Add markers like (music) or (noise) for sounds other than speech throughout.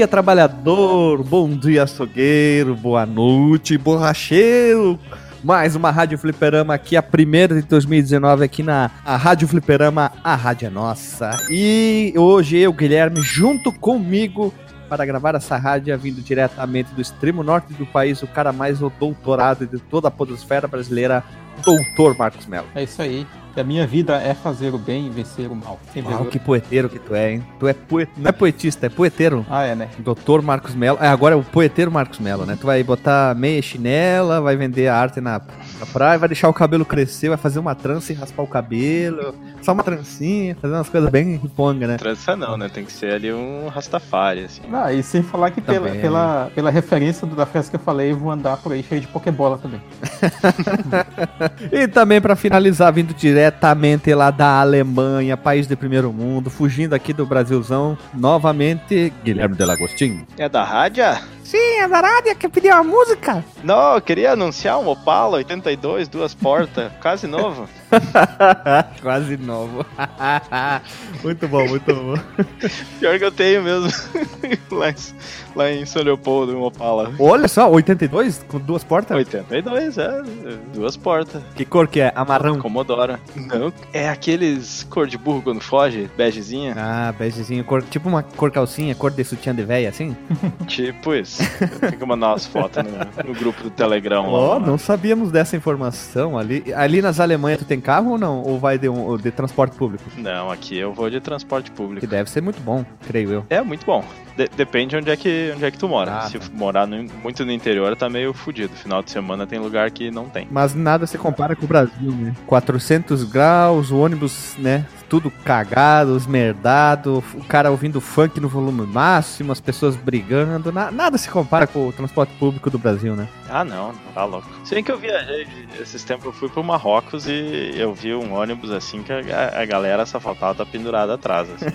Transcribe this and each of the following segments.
Dia, trabalhador. Bom dia, açougueiro. Boa noite, borracheiro. Mais uma Rádio Fliperama aqui, a primeira de 2019 aqui na Rádio Fliperama, a rádio é nossa. E hoje eu, Guilherme, junto comigo para gravar essa rádio vindo diretamente do extremo norte do país, o cara mais doutorado de toda a podosfera brasileira, Doutor Marcos Mello. É isso aí. A minha vida é fazer o bem e vencer o mal. Uau, que poeteiro que tu é, hein? Tu é poet... não é poetista, é poeteiro. Ah, é, né? Doutor Marcos Mello. É, agora é o poeteiro Marcos Mello, né? Tu vai botar meia chinela, vai vender a arte na, na praia, vai deixar o cabelo crescer, vai fazer uma trança e raspar o cabelo. Só uma trancinha, fazer umas coisas bem riponga, né? Trança não, né? Tem que ser ali um Rastafari, assim. Ah, e sem falar que pela, pela, pela referência da festa que eu falei, eu vou andar por aí cheio de Pokébola também. (laughs) e também para finalizar, vindo diretamente lá da Alemanha, país de primeiro mundo, fugindo aqui do Brasilzão, novamente, Guilherme Delagostinho. É da rádio? Sim, é da rádio que pediu a música. Não, eu queria anunciar um Opala 82, duas portas, (laughs) quase novo. (laughs) quase novo. (laughs) muito bom, muito bom. Pior que eu tenho mesmo. lá, em, lá em São Leopoldo, um Opala. Olha só, 82 com duas portas? 82, é. Duas portas. Que cor que é? Amarrão? Comodora. Não, é aqueles cor de burro quando foge, begezinha. Ah, begezinho, cor, tipo uma cor calcinha, cor de sutiã de véia, assim? tipo isso. (laughs) Tem que mandar umas fotos no, no grupo do Telegram lá. Oh, não sabíamos dessa informação. Ali, ali nas Alemanhas tu tem carro ou não? Ou vai de, um, de transporte público? Não, aqui eu vou de transporte público. Que deve ser muito bom, creio eu. É muito bom. De depende onde é que onde é que tu mora. Ah, Se tá. morar no, muito no interior, tá meio fudido. Final de semana tem lugar que não tem. Mas nada se compara com o Brasil, né? 400 graus, o ônibus, né? Tudo cagado, esmerdado, o cara ouvindo funk no volume máximo, as pessoas brigando, na, nada se compara com o transporte público do Brasil, né? Ah, não, tá louco. Se bem que eu viajei esses tempos, eu fui pro Marrocos e eu vi um ônibus assim que a, a galera só faltava tá pendurada atrás. Assim.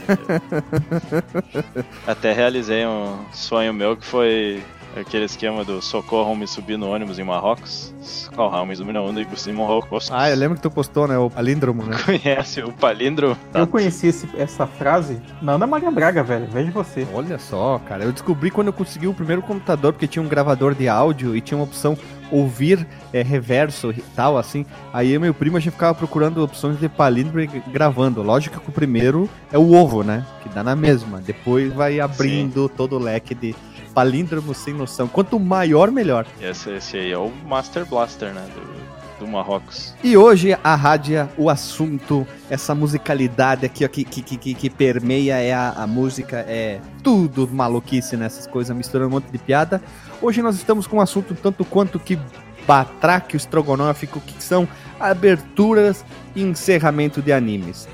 (laughs) Até realizei um sonho meu que foi aquele esquema do socorro me subir no ônibus em Marrocos. Socorro me subir no ônibus em Marrocos. Ah, eu lembro que tu postou, né? O palíndromo, né? (laughs) Conhece o palíndromo? Eu conheci esse, essa frase na Ana Maria Braga, velho. Veja você. Olha só, cara. Eu descobri quando eu consegui o primeiro computador, porque tinha um gravador de áudio e tinha uma opção ouvir é, reverso e tal, assim. Aí meu primo a gente ficava procurando opções de palíndromo e gravando. Lógico que o primeiro é o ovo, né? Que dá na mesma. Depois vai abrindo Sim. todo o leque de palíndromo sem noção. Quanto maior, melhor. Esse, esse aí é o Master Blaster, né? Do, do Marrocos. E hoje a rádio, o assunto, essa musicalidade aqui ó, que, que, que, que permeia é a, a música, é tudo maluquice nessas coisas, misturando um monte de piada. Hoje nós estamos com um assunto tanto quanto que batraque estrogonófico, que são aberturas e encerramento de animes.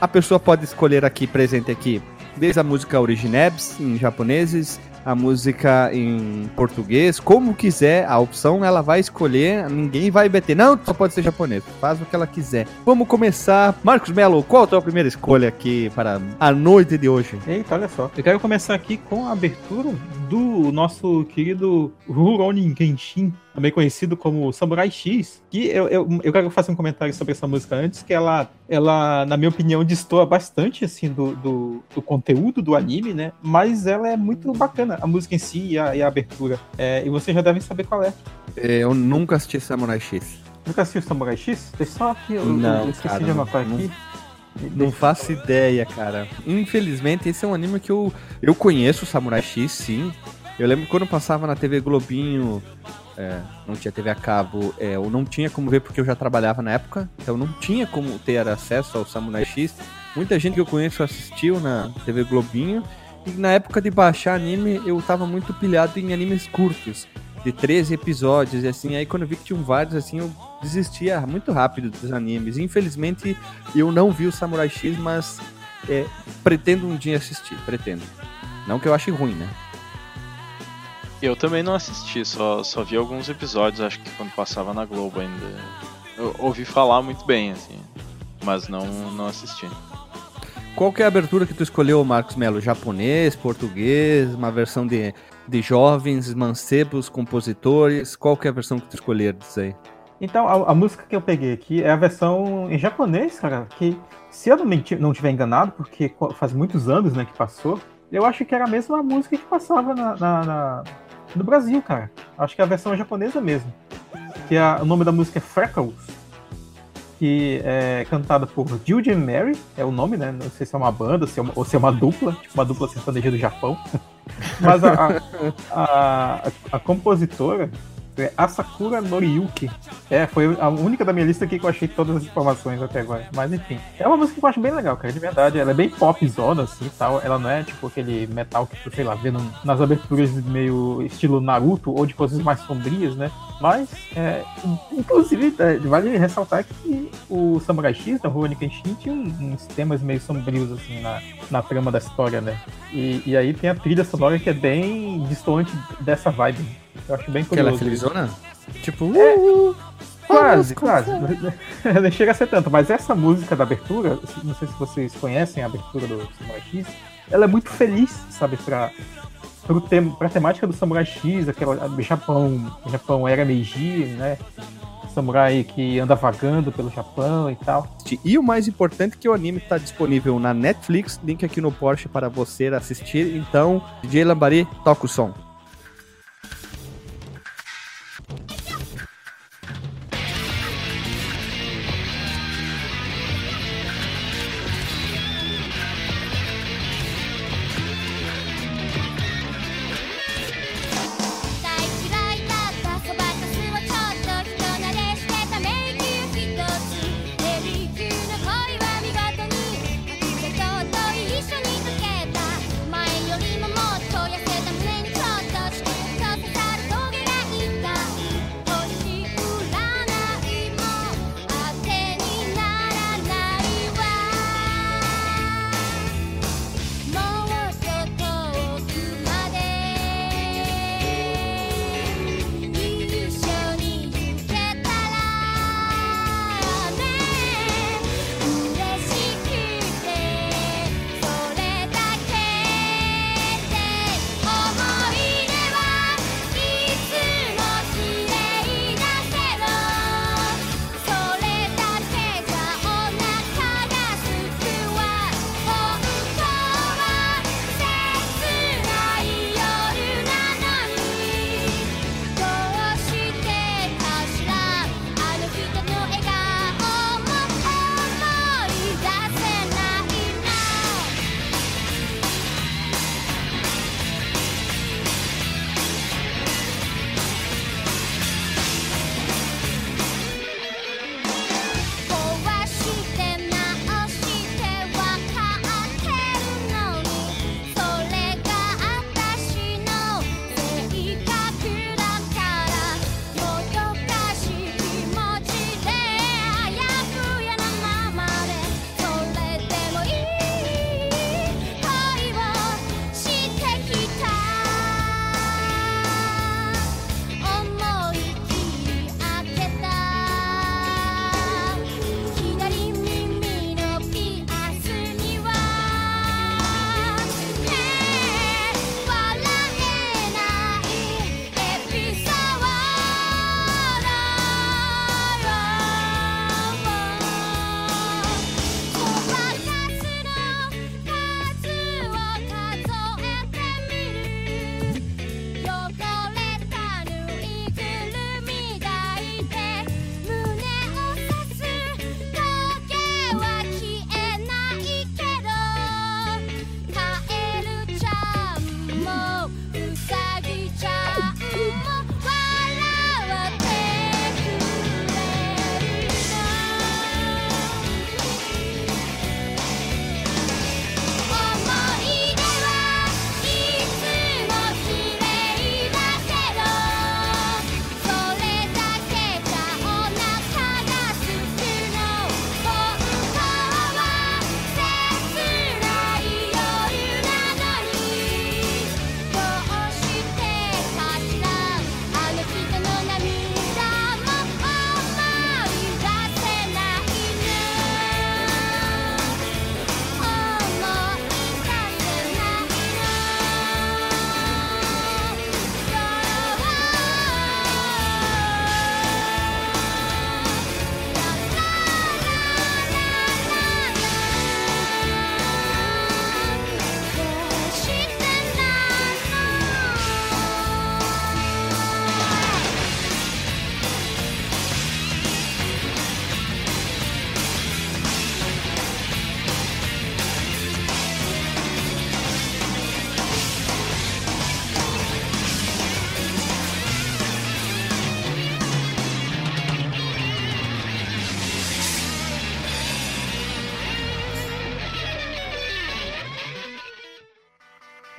A pessoa pode escolher aqui, presente aqui, desde a música Originebs, em japoneses, a música em português, como quiser, a opção ela vai escolher, ninguém vai meter, não, só pode ser japonês, faz o que ela quiser. Vamos começar. Marcos Melo, qual a tua primeira escolha aqui para a noite de hoje? Eita, olha só. Eu quero começar aqui com a abertura do nosso querido Rurouni Kenshin, também conhecido como Samurai X, que eu, eu, eu quero fazer um comentário sobre essa música antes, que ela, ela na minha opinião, destoa bastante, assim, do, do, do conteúdo do anime, né? Mas ela é muito bacana, a música em si e a, e a abertura. É, e vocês já devem saber qual é. é. Eu nunca assisti Samurai X. Nunca assistiu Samurai X? Deixa só aqui, eu, não, eu esqueci cara, de anotar aqui. Não faço ideia, cara. Infelizmente, esse é um anime que eu, eu conheço, Samurai X, sim. Eu lembro quando passava na TV Globinho, é, não tinha TV a cabo, é, eu não tinha como ver porque eu já trabalhava na época, então não tinha como ter acesso ao Samurai X. Muita gente que eu conheço assistiu na TV Globinho, e na época de baixar anime, eu tava muito pilhado em animes curtos de 13 episódios e assim. Aí quando eu vi que tinham vários, assim, eu desistia muito rápido dos animes. Infelizmente, eu não vi o Samurai X, mas é, pretendo um dia assistir, pretendo. Não que eu ache ruim, né? Eu também não assisti, só, só vi alguns episódios, acho que quando passava na Globo ainda. Eu ouvi falar muito bem, assim, mas não, não assisti. Qual que é a abertura que tu escolheu, Marcos Melo? Japonês, português, uma versão de de jovens, mancebos, compositores. Qual que é a versão que tu escolheres aí? Então, a, a, música que eu peguei aqui é a versão em japonês, cara, que se eu não, não tiver enganado, porque faz muitos anos né, que passou, Eu acho que era a mesma música que passava na, na, na no Brasil, cara. Acho que é a versão japonesa mesmo. Que a, o nome da música é Freckles. Que é cantada por Judy and Mary, é o nome, né? Não sei se é uma banda se é uma, ou se é uma dupla, tipo uma dupla sertaneja do Japão. (laughs) Mas a, a, a, a compositora é Asakura Noriyuki. É, foi a única da minha lista que eu achei todas as informações até agora. Mas enfim. É uma música que eu acho bem legal, cara. De verdade. Ela é bem popzona, assim tal. Ela não é tipo aquele metal que tu, sei lá, vê nas aberturas meio estilo Naruto ou de coisas mais sombrias, né? Mas, é, inclusive, é, vale ressaltar que o Samurai X da Rurouni Kenshin tinha uns temas meio sombrios, assim, na, na trama da história, né? E, e aí tem a trilha sonora que é bem distante dessa vibe. Eu acho bem curioso. Aquela felizona? Tipo, é, uh, quase, quase. (laughs) Não chega a ser tanto, mas essa música da abertura, não sei se vocês conhecem a abertura do Samurai X, ela é muito feliz, sabe, pra, pro tem, pra temática do Samurai X, aquela Japão, Japão era Meiji, né? Samurai que anda vagando pelo Japão e tal. E o mais importante é que o anime está disponível na Netflix, link aqui no Porsche para você assistir. Então, DJ Lambari, toca o som.「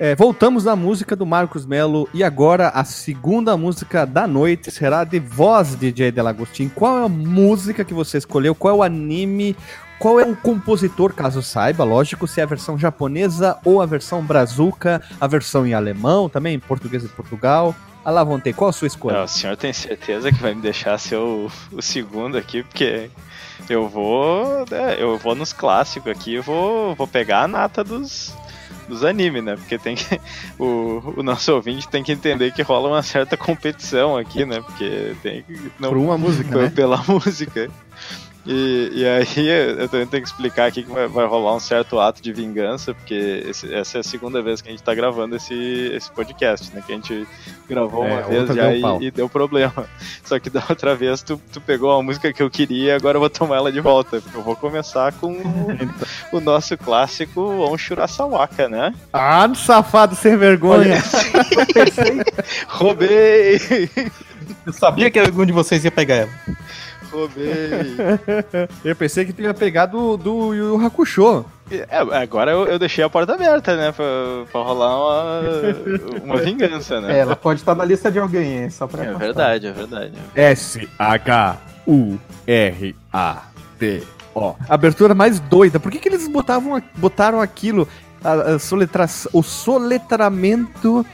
É, voltamos na música do Marcos Melo e agora a segunda música da noite será de voz DJ Delagostin. Qual é a música que você escolheu? Qual é o anime? Qual é o compositor, caso saiba? Lógico, se é a versão japonesa ou a versão brazuca, a versão em alemão, também em português de Portugal. Alavonte, qual a sua escolha? Não, o senhor tem certeza que vai me deixar ser o, o segundo aqui, porque eu vou. né, eu vou nos clássicos aqui, eu vou, vou pegar a nata dos, dos animes, né? Porque tem que. (laughs) O, o nosso ouvinte tem que entender que rola uma certa competição aqui, né? Porque tem que. Não, Por uma música, né? pela (laughs) música. E, e aí eu também tenho que explicar aqui que vai, vai rolar um certo ato de vingança, porque esse- essa é a segunda vez que a gente tá gravando esse, esse podcast, né? Que a gente gravou É, uma vez já deu e, pau. e deu problema. Só que da outra vez tu, tu pegou a música que eu queria e agora eu vou tomar ela de volta. Eu vou começar com o, nosso clássico Onshurasawaka, né? Ah, safado sem vergonha! (laughs) Roubei! Eu sabia que algum de vocês ia pegar ela. Roubei! Eu pensei que tu ia pegar do, do Yu Yu Hakusho. É, agora eu, eu deixei a porta aberta, né? Pra, pra rolar uma, uma vingança, né? É, ela pode estar na lista de alguém, hein? Só pra É constar. verdade, é verdade. S-H-U-R-A-T-O. Abertura mais doida. Por que, que eles botavam, botaram aquilo, a, a soletra, o soletramento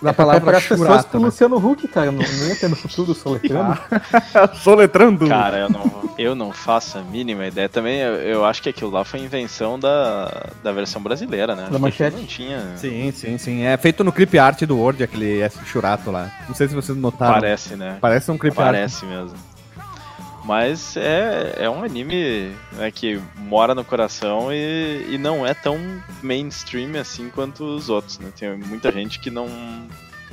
da É pra palavra pessoas churato, pro né? Luciano Huck, cara. Não, não ia ter no futuro soletrando. (laughs) Soletrando. Cara, eu não, eu não faço a mínima ideia. Também eu, eu acho que aquilo lá foi invenção da, da versão brasileira, né? Acho que manchete? Não tinha. Sim, sim, sim. É feito no clip art do Word, aquele S churato lá. Não sei se vocês notaram. Parece, né? Parece um clip art. Parece mesmo. Mas é, é um anime né, que mora no coração e, e não é tão mainstream assim quanto os outros, né? Tem muita gente que não,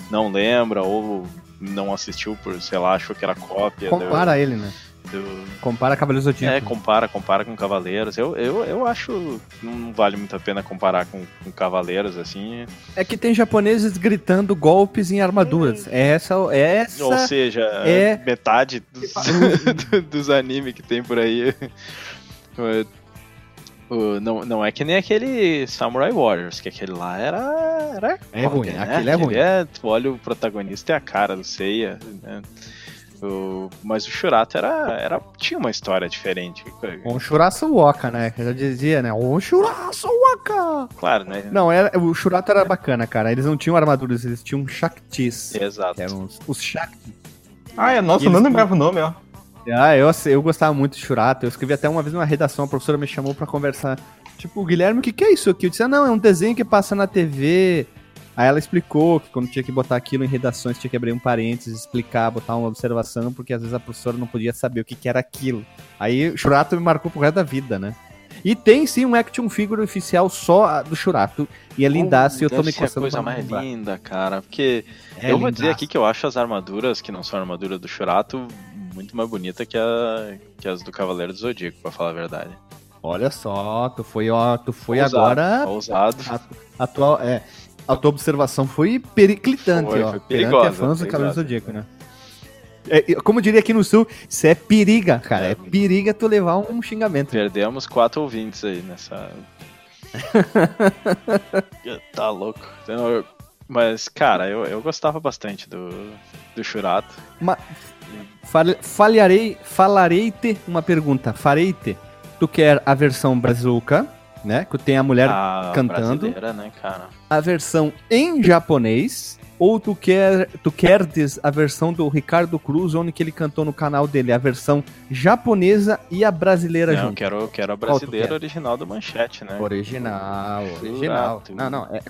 não lembra ou não assistiu por, sei lá, achou que era cópia Compara ele, né? Do, Compara Cavaleiros do Zodíaco. É, compara, compara com Cavaleiros. Eu, eu, eu acho não vale muito a pena comparar com, com Cavaleiros, assim. É que tem japoneses gritando golpes em armaduras. Essa, essa Ou seja, é- metade dos, (laughs) do- dos animes que tem por aí. (laughs) O- não, não é que nem aquele Samurai Warriors, que aquele lá era. era É ruim, cópia, aquele é ruim. tu olha o protagonista e a cara do Seiya. Né? O- mas o Shurato era, era, tinha uma história diferente. Um Shurato Waka, né? Que eu já dizia, né? Um Shurato Waka! Claro, né? Não, era, o Shurato era bacana, cara. Eles não tinham armaduras, eles tinham Shaktis. Exato. Que eram os, os Shaktis. Ah, é, nossa, eu não lembrava o nome, ó. Ah, eu, eu gostava muito de Shurato. Eu escrevi até uma vez numa redação, a professora me chamou pra conversar. Tipo, Guilherme, o que, que é isso aqui? Eu disse, ah, não, é um desenho que passa na TV. Aí ela explicou que quando tinha que botar aquilo em redações, tinha que abrir um parênteses, explicar, botar uma observação, porque às vezes a professora não podia saber o que, que era aquilo. Aí o Shurato me marcou pro resto da vida, né? E tem sim um action figure oficial só do Shurato. E é lindaço e eu tô me a coçando coisa pra mais linda, cara. Porque É eu vou dizer lindaço. aqui que eu acho as armaduras, que não são a armadura do Shurato, muito mais bonita que, a, que as do Cavaleiro do Zodíaco, pra falar a verdade. Olha só, tu foi, ó, tu foi Ousado, agora Ousado. A tua, é, a tua observação foi periclitante, Foi, ó. foi perigosa, fãs do. Cavaleiro Zodíaco, né? É, como diria aqui no sul, isso é periga, cara. É periga tu levar um xingamento. Perdemos quatro ouvintes aí nessa. (laughs) tá louco. Mas, cara, eu, eu gostava bastante do, do Shurato. Fal- falharei, falarei-te uma pergunta. Farei-te. Tu quer a versão brazuca, né? Que tem a mulher, a cantando. né, a versão em japonês. Ou tu quer, tu queres a versão do Ricardo Cruz, onde que ele cantou no canal dele, a versão japonesa e a brasileira Não, junto. quero, quero a brasileira original do Manchete, né? Original, original. Jurato. Não, não. é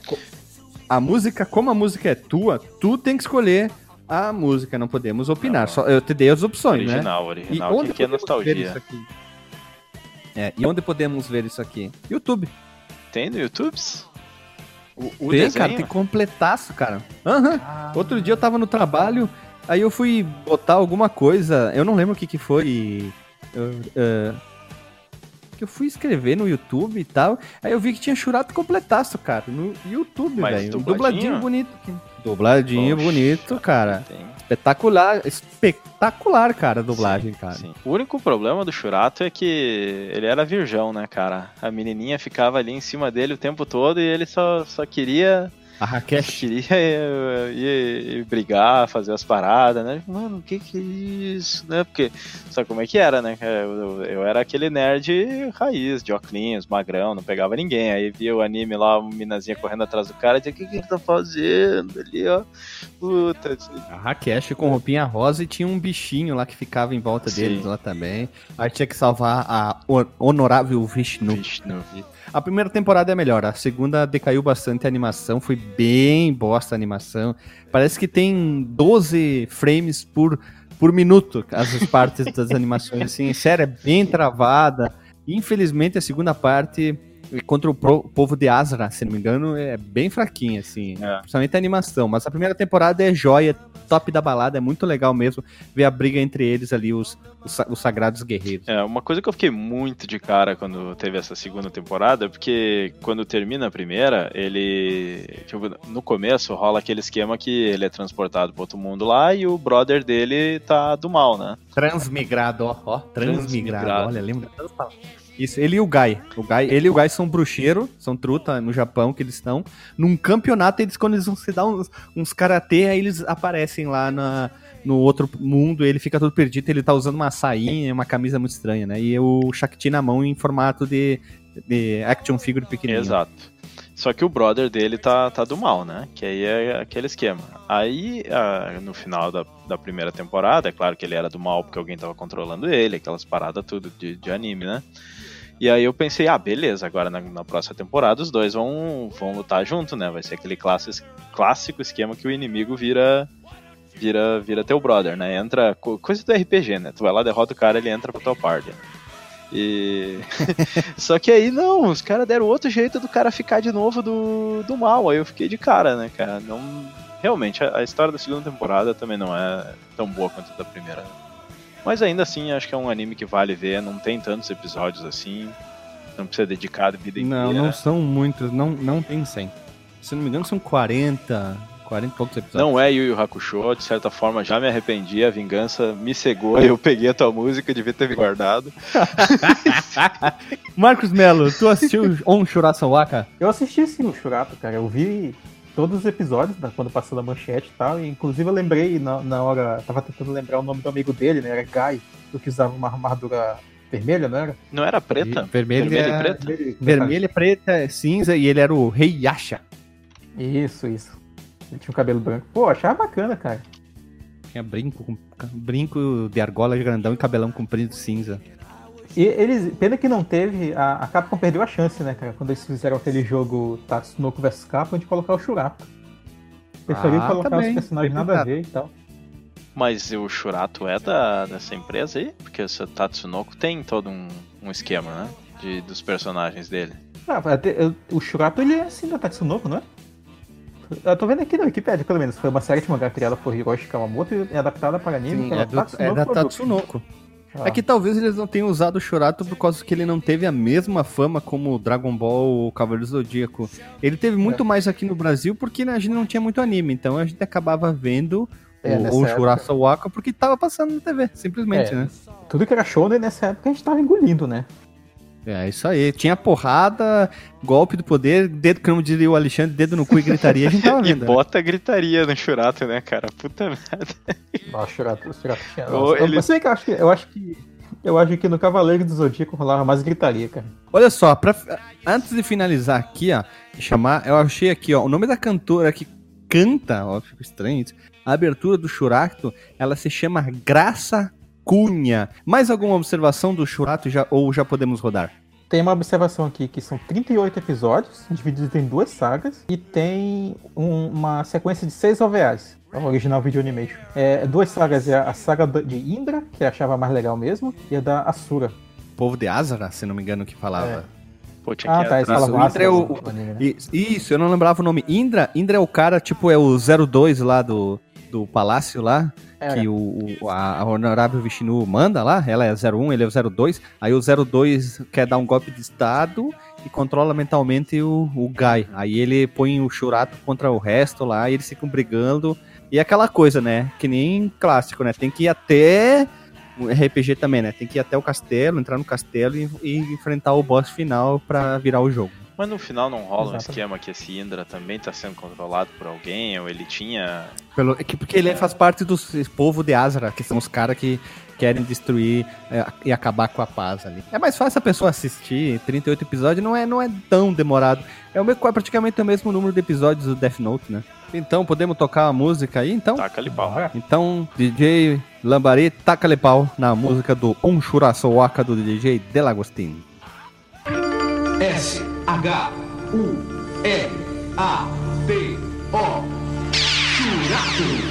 a música, como a música é tua, tu tem que escolher a música, não podemos opinar. Não. Só, eu te dei as opções, né? Original, original. que, que é nostalgia? É, e onde podemos ver isso aqui? YouTube. Tem no YouTube? O, o tem, desenho? cara, tem completaço, cara. Aham. Ah, Outro dia eu tava no trabalho, aí eu fui botar alguma coisa, eu não lembro o que que foi. eu, é, que eu fui escrever no YouTube e tal, aí eu vi que tinha churato completaço, cara, no YouTube, velho. Um dubladinho? Dubladinho bonito. aqui. Dubladinho Poxa, bonito, cara. Tem. Espetacular, espetacular, cara, a dublagem, cara. Sim. O único problema do Churato é que ele era virgão, né, cara? A menininha ficava ali em cima dele o tempo todo e ele só, só queria A Rakesh. (laughs) queria ir, ir brigar, fazer as paradas, né? Mano, o que que é isso, né? Porque, sabe como é que era, né? Eu, eu era aquele nerd raiz, de óculos, magrão, não pegava ninguém. Aí via o anime lá, uma minazinha correndo atrás do cara, e dizia, o que que ele tá fazendo ali, ó? Puta, A Rakesh com roupinha rosa e tinha um bichinho lá que ficava em volta Sim. deles lá também. Aí tinha que salvar a ho- honorável Vishnu. Vishnu. A primeira temporada é melhor, a segunda decaiu bastante a animação, foi bem bosta a animação. Parece que tem 12 frames por, por minuto as partes das (laughs) animações, assim, sério, é bem travada. Infelizmente a segunda parte contra o pro- povo de Azra, se não me engano, é bem fraquinha, assim, É. principalmente a animação. Mas a primeira temporada é joia, top da balada, é muito legal mesmo ver a briga entre eles ali, os, os, os sagrados guerreiros. É, uma coisa que eu fiquei muito de cara quando teve essa segunda temporada, é porque quando termina a primeira, ele. Tipo, no começo rola aquele esquema que ele é transportado para outro mundo lá e o brother dele tá do mal, né? Transmigrado, ó, ó, transmigrado, Transmigrado. olha, lembra? tantas palavras. Isso, ele e o Gai. O Gai, ele e o Gai são bruxeiro, são truta no Japão que eles estão. Num campeonato, eles quando eles vão se dar uns, uns karatê, aí eles aparecem lá na, no outro mundo, ele fica todo perdido, ele tá usando uma sainha, uma camisa muito estranha, né? E o Shakti na mão em formato de, de action figure pequenininho. Exato. Só que o brother dele tá, tá do mal, né? Que aí é aquele esquema. Aí, no final da, da primeira temporada, é claro que ele era do mal porque alguém tava controlando ele, aquelas paradas tudo de, de anime, né? E aí eu pensei, ah, beleza, agora na, na próxima temporada os dois vão, vão lutar junto, né? Vai ser aquele clássico, clássico esquema que o inimigo vira vira vira teu brother, né? Entra co- coisa do RPG, né? Tu vai lá, derrota o cara, ele entra pra tua party. E (laughs) só que aí não, os caras deram outro jeito do cara ficar de novo do, do mal. Aí eu fiquei de cara, né, cara? Não, realmente a, a história da segunda temporada também não é tão boa quanto a da primeira. Mas ainda assim, acho que é um anime que vale ver. Não tem tantos episódios assim. Não precisa dedicar a vida inteira. Não, não são muitos, não, não tem 100. Se não me engano, são 40, 40 e poucos episódios. Não é Yu Yu Hakusho, de certa forma já me arrependi, a vingança me cegou, (laughs) eu peguei a tua música, devia ter guardado. (laughs) Marcos Melo, tu assistiu (laughs) On Shurasawaka? Eu assisti sim o Churato, cara. Eu vi todos os episódios da- quando passou da manchete e tal. E, inclusive eu lembrei na, na hora. Tava tentando lembrar o nome do amigo dele, né? Era Guy, do que usava uma armadura vermelha, não era? Não era preta? Vermelho, Vermelho e é- preta? Vermelha, preta, cinza e ele era o Rei Yasha. Isso, isso. Ele tinha um cabelo branco. Pô, achava bacana, cara. Tinha brinco, com, brinco de argola grandão e cabelão comprido cinza. E eles, pena que não teve, a, a Capcom perdeu a chance, né, cara? Quando eles fizeram aquele jogo Tatsunoko vs Capcom, de colocar o Shurato. Preferiu Ah, colocar também. os personagens nada a ver e tal. Mas o Shurato é da, dessa empresa aí? Porque esse Tatsunoko tem todo um, um esquema, né? De, dos personagens dele. Ah, o Shurato ele é assim da Tatsunoko, não é? Eu tô vendo aqui na Wikipedia, pelo menos. Foi uma série de mangá criada por Hiroshi Kawamoto e adaptada para anime. Sim, pela é, do, é da. Tatsunoko. Ah, É que talvez eles não tenham usado o Shurato por causa que ele não teve a mesma fama como o Dragon Ball ou Cavaleiro do Zodíaco. Ele teve muito É. mais aqui no Brasil porque né, a gente não tinha muito anime, então a gente acabava vendo É, o, nessa o época. Shurasawaka porque tava passando na TV, simplesmente, É. né? Tudo que era show nessa época a gente tava engolindo, né? É isso aí. Tinha porrada, golpe do poder, dedo, como diria o Alexandre, dedo no cu e gritaria, a gente tava (laughs) E vendo. né? bota gritaria no Shurato, né, cara? Puta merda. Nossa, o Shurato, o Shurato tinha. Nossa, ele- Mas se bem que eu acho que. Eu acho que. Eu acho que no Cavaleiro do Zodíaco rolava mais gritaria, cara. Olha só, pra- antes de finalizar aqui, ó, e chamar, eu achei aqui, ó, o nome da cantora que canta, ó, fica estranho isso, a abertura do Churato, ela se chama Graça Cunha. Mais alguma observação do Churato já, ou já podemos rodar? Tem uma observação aqui que são 38 episódios, divididos em duas sagas, e tem um- uma sequência de seis OVAs. É o original Video Animation. É, duas sagas é a saga de Indra, que eu achava mais legal mesmo, e a da Asura. Povo de Azara, se não me engano, que falava. Pô, tinha Ah, que tá, eles falavam Indra é Asura o- né? Isso, isso, eu não lembrava o nome. Indra, Indra é o cara, tipo, é o 02 lá do, do palácio lá, Era. que o, o- a, Honorável Vishnu manda lá, ela é 01, ele é o 02, aí o 02 quer dar um golpe de estado e controla mentalmente o, o Gai. Aí ele põe o Shurato contra o resto lá e eles ficam brigando. E é aquela coisa, né? Que nem clássico, né? Tem que ir até. RPG também, né? Tem que ir até o castelo, entrar no castelo e, e enfrentar o boss final pra virar o jogo. Mas no final não rola um esquema que esse Indra também tá sendo controlado por alguém, ou ele tinha. Pelo, é que- porque ele faz parte do povo de Azra, que são os caras que querem destruir é, e acabar com a paz ali. É mais fácil a pessoa assistir 38 episódios, não é, não é tão demorado. É, o, me- é praticamente o mesmo número de episódios do Death Note, né? Então, podemos tocar a música aí, então? Taca-lhe pau. Bora. Então, DJ Lambari, taca-lhe pau na música do Onshurasowaka do DJ Delagostin. S H U R A T O Churato.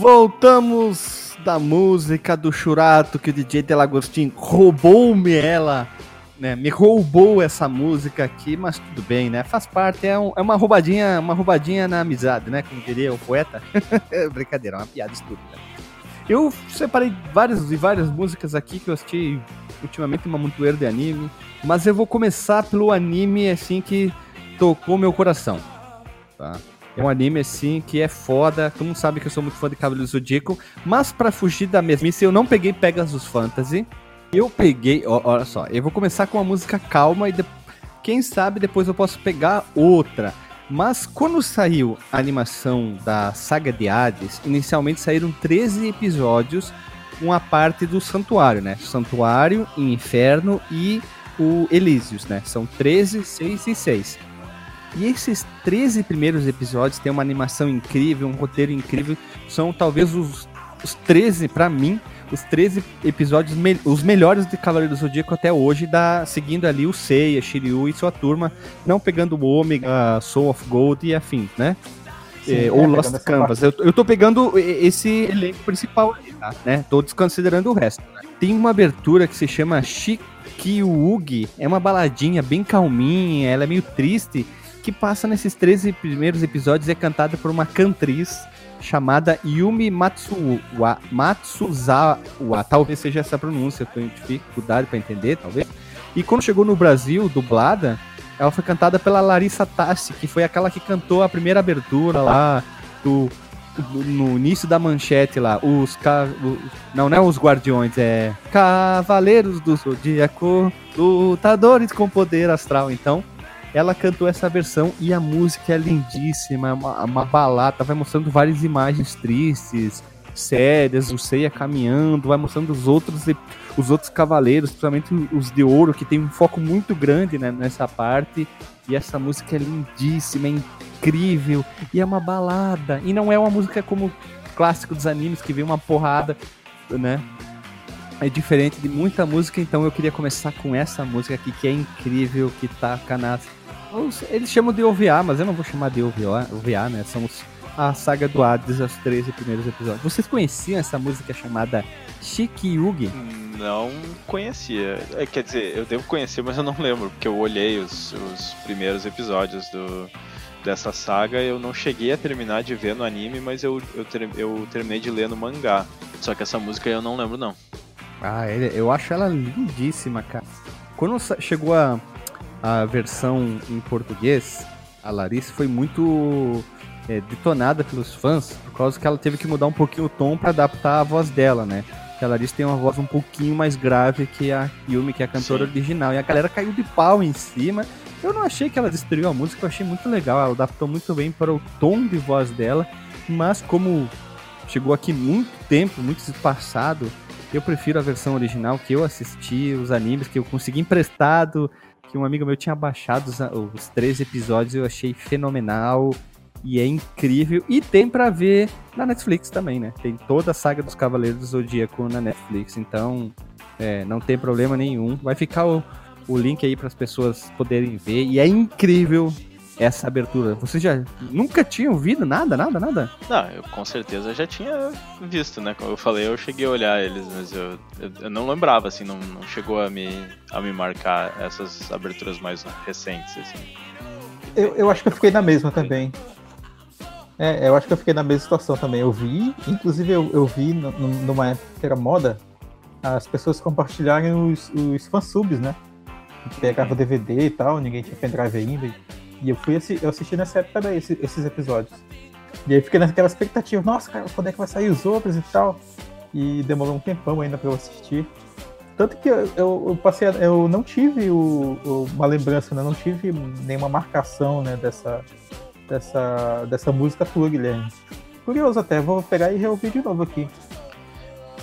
Voltamos da música do Churato que o DJ Delagostin roubou-me ela, né? Me roubou essa música aqui, mas tudo bem, né? Faz parte, é, um- é uma roubadinha, uma roubadinha na amizade, né? Como diria o poeta. (laughs) Brincadeira, é uma piada estúpida. Eu separei várias e várias músicas aqui que eu assisti ultimamente uma montoeira de anime, mas eu vou começar pelo anime assim que tocou meu coração, tá? É um anime assim que é foda. Todo mundo sabe que eu sou muito fã de do Zodíaco. Mas pra fugir da mesmice, eu não peguei Pegasus Fantasy. Eu peguei. ó, olha só, eu vou começar com uma música calma e de- quem sabe depois eu posso pegar outra. Mas quando saiu a animação da saga de Hades, inicialmente saíram 13 episódios com a parte do santuário, né? Santuário, Inferno e o Elísios, né? São 13, 6 e 6. E esses 13 primeiros episódios têm uma animação incrível, um roteiro incrível. São talvez os, os 13, pra mim, os 13 episódios me- os melhores de Cavaleiro do Zodíaco até hoje, da, seguindo ali o Seiya, Shiryu e sua turma, não pegando o Ômega, Soul of Gold e afins, né? Sim, É, é, ou Lost Canvas. Eu, eu tô pegando esse elenco principal aí, tá? Né? Tô desconsiderando o resto. né? Tem uma abertura que se chama Shikyugi. É uma baladinha bem calminha, ela é meio triste, que passa nesses 13 primeiros episódios é cantada por uma cantriz chamada Yumi Matsuwa, Matsuzawa. Talvez seja essa pronúncia, eu tenho dificuldade pra entender, talvez. E quando chegou no Brasil, dublada, ela foi cantada pela Larissa Tassi, que foi aquela que cantou a primeira abertura lá do no- início da manchete lá, os ca... não, não é os guardiões, é Cavaleiros do Zodíaco, lutadores com poder astral. Então, ela cantou essa versão e a música é lindíssima, é uma, uma balada, vai mostrando várias imagens tristes, sérias, o Seiya caminhando, vai mostrando os outros os outros cavaleiros, principalmente os de ouro, que tem um foco muito grande né, nessa parte. E essa música é lindíssima, é incrível, e é uma balada. E não é uma música como clássico dos animes, que vem uma porrada, né? É diferente de muita música, então eu queria começar com essa música aqui, que é incrível, que taca nas... os- Eles chamam de OVA, mas eu não vou chamar de OVA, OVA né? São os- a saga do Hades, os 13 primeiros episódios. Vocês conheciam essa música chamada Shikyugi? Não conhecia. É, quer dizer, eu devo conhecer, mas eu não lembro, porque eu olhei os, os primeiros episódios do, dessa saga. Eu não cheguei a terminar de ver no anime, mas eu, eu, ter- eu terminei de ler no mangá. Só que essa música eu não lembro, não. Ah, eu acho ela lindíssima, cara. Quando chegou a, a versão em português, a Larissa foi muito é, detonada pelos fãs, por causa que ela teve que mudar um pouquinho o tom pra adaptar a voz dela, né? Que a Larissa tem uma voz um pouquinho mais grave que a Yumi, que é a cantora Sim. original. E a galera caiu de pau em cima. Eu não achei que ela destruiu a música, eu achei muito legal. Ela adaptou muito bem para o tom de voz dela. Mas como chegou aqui muito tempo, muito espaçado, eu prefiro a versão original que eu assisti, os animes que eu consegui emprestado, que um amigo meu tinha baixado os, os três episódios, eu achei fenomenal e é incrível. E tem pra ver na Netflix também, né? Tem toda a saga dos Cavaleiros do Zodíaco na Netflix, então é, não tem problema nenhum. Vai ficar o, o link aí para as pessoas poderem ver e é incrível essa abertura. Vocês já nunca tinham ouvido nada, nada, nada? Não, eu com certeza já tinha visto, né? Como eu falei, eu cheguei a olhar eles, mas eu, eu, eu não lembrava, assim, não, não chegou a me, a me marcar essas aberturas mais recentes, assim. Eu, eu acho que eu fiquei na mesma também. É, eu acho que eu fiquei na mesma situação também. Eu vi, inclusive eu, eu vi numa época que era moda, as pessoas compartilharem os, os fansubs, né? Pegava DVD e tal, ninguém tinha pendrive ainda. E, eu fui eu assisti nessa época também esse- esses episódios. E aí fiquei naquela expectativa, nossa, cara, quando é que vai sair os outros e tal? E demorou um tempão ainda pra eu assistir. Tanto que eu, eu, eu passei, eu não tive o- o- uma lembrança, né? Não tive nenhuma marcação, né, dessa, dessa, dessa música tua, Guilherme. Curioso até, vou pegar e reouvir de novo aqui.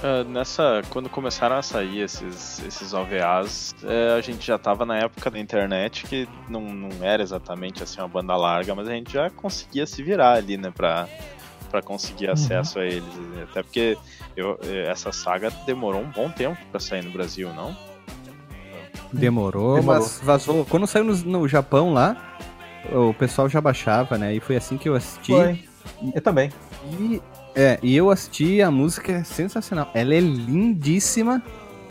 Ah, nessa, quando começaram a sair esses, esses OVAs, é, a gente já tava na época da internet que não, não era exatamente assim uma banda larga, mas a gente já conseguia se virar ali, né, pra, pra conseguir acesso a eles. Até porque eu, eh, essa saga demorou um bom tempo pra sair no Brasil, não? Demorou, Demorou. mas vazou. Quando saiu no, no Japão lá, o pessoal já baixava, né? E foi assim que eu assisti. Foi. Eu também. E, é, e eu assisti, a música é sensacional. Ela é lindíssima,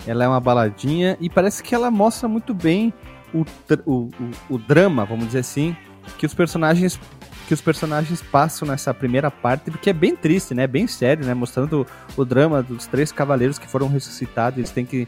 ela é uma baladinha e parece que ela mostra muito bem o, o, o, o drama, vamos dizer assim, que os personagens que os personagens passam nessa primeira parte, porque é bem triste, né? Bem sério, né? Mostrando o drama dos três cavaleiros que foram ressuscitados, eles têm que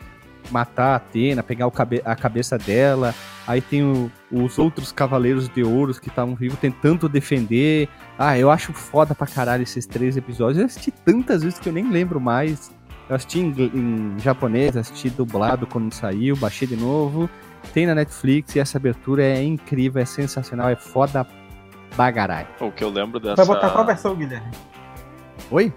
matar a Atena, pegar o cabe- a cabeça dela. Aí tem o- os outros cavaleiros de ouros que estavam vivos tentando defender. Ah, eu acho foda pra caralho esses três episódios. Eu assisti tantas vezes que eu nem lembro mais. Eu assisti em, em japonês, assisti dublado quando saiu, baixei de novo. Tem na Netflix e essa abertura é incrível, é sensacional, é foda bagarai. O que eu lembro dessa. Vai botar qual versão, Guilherme? Oi?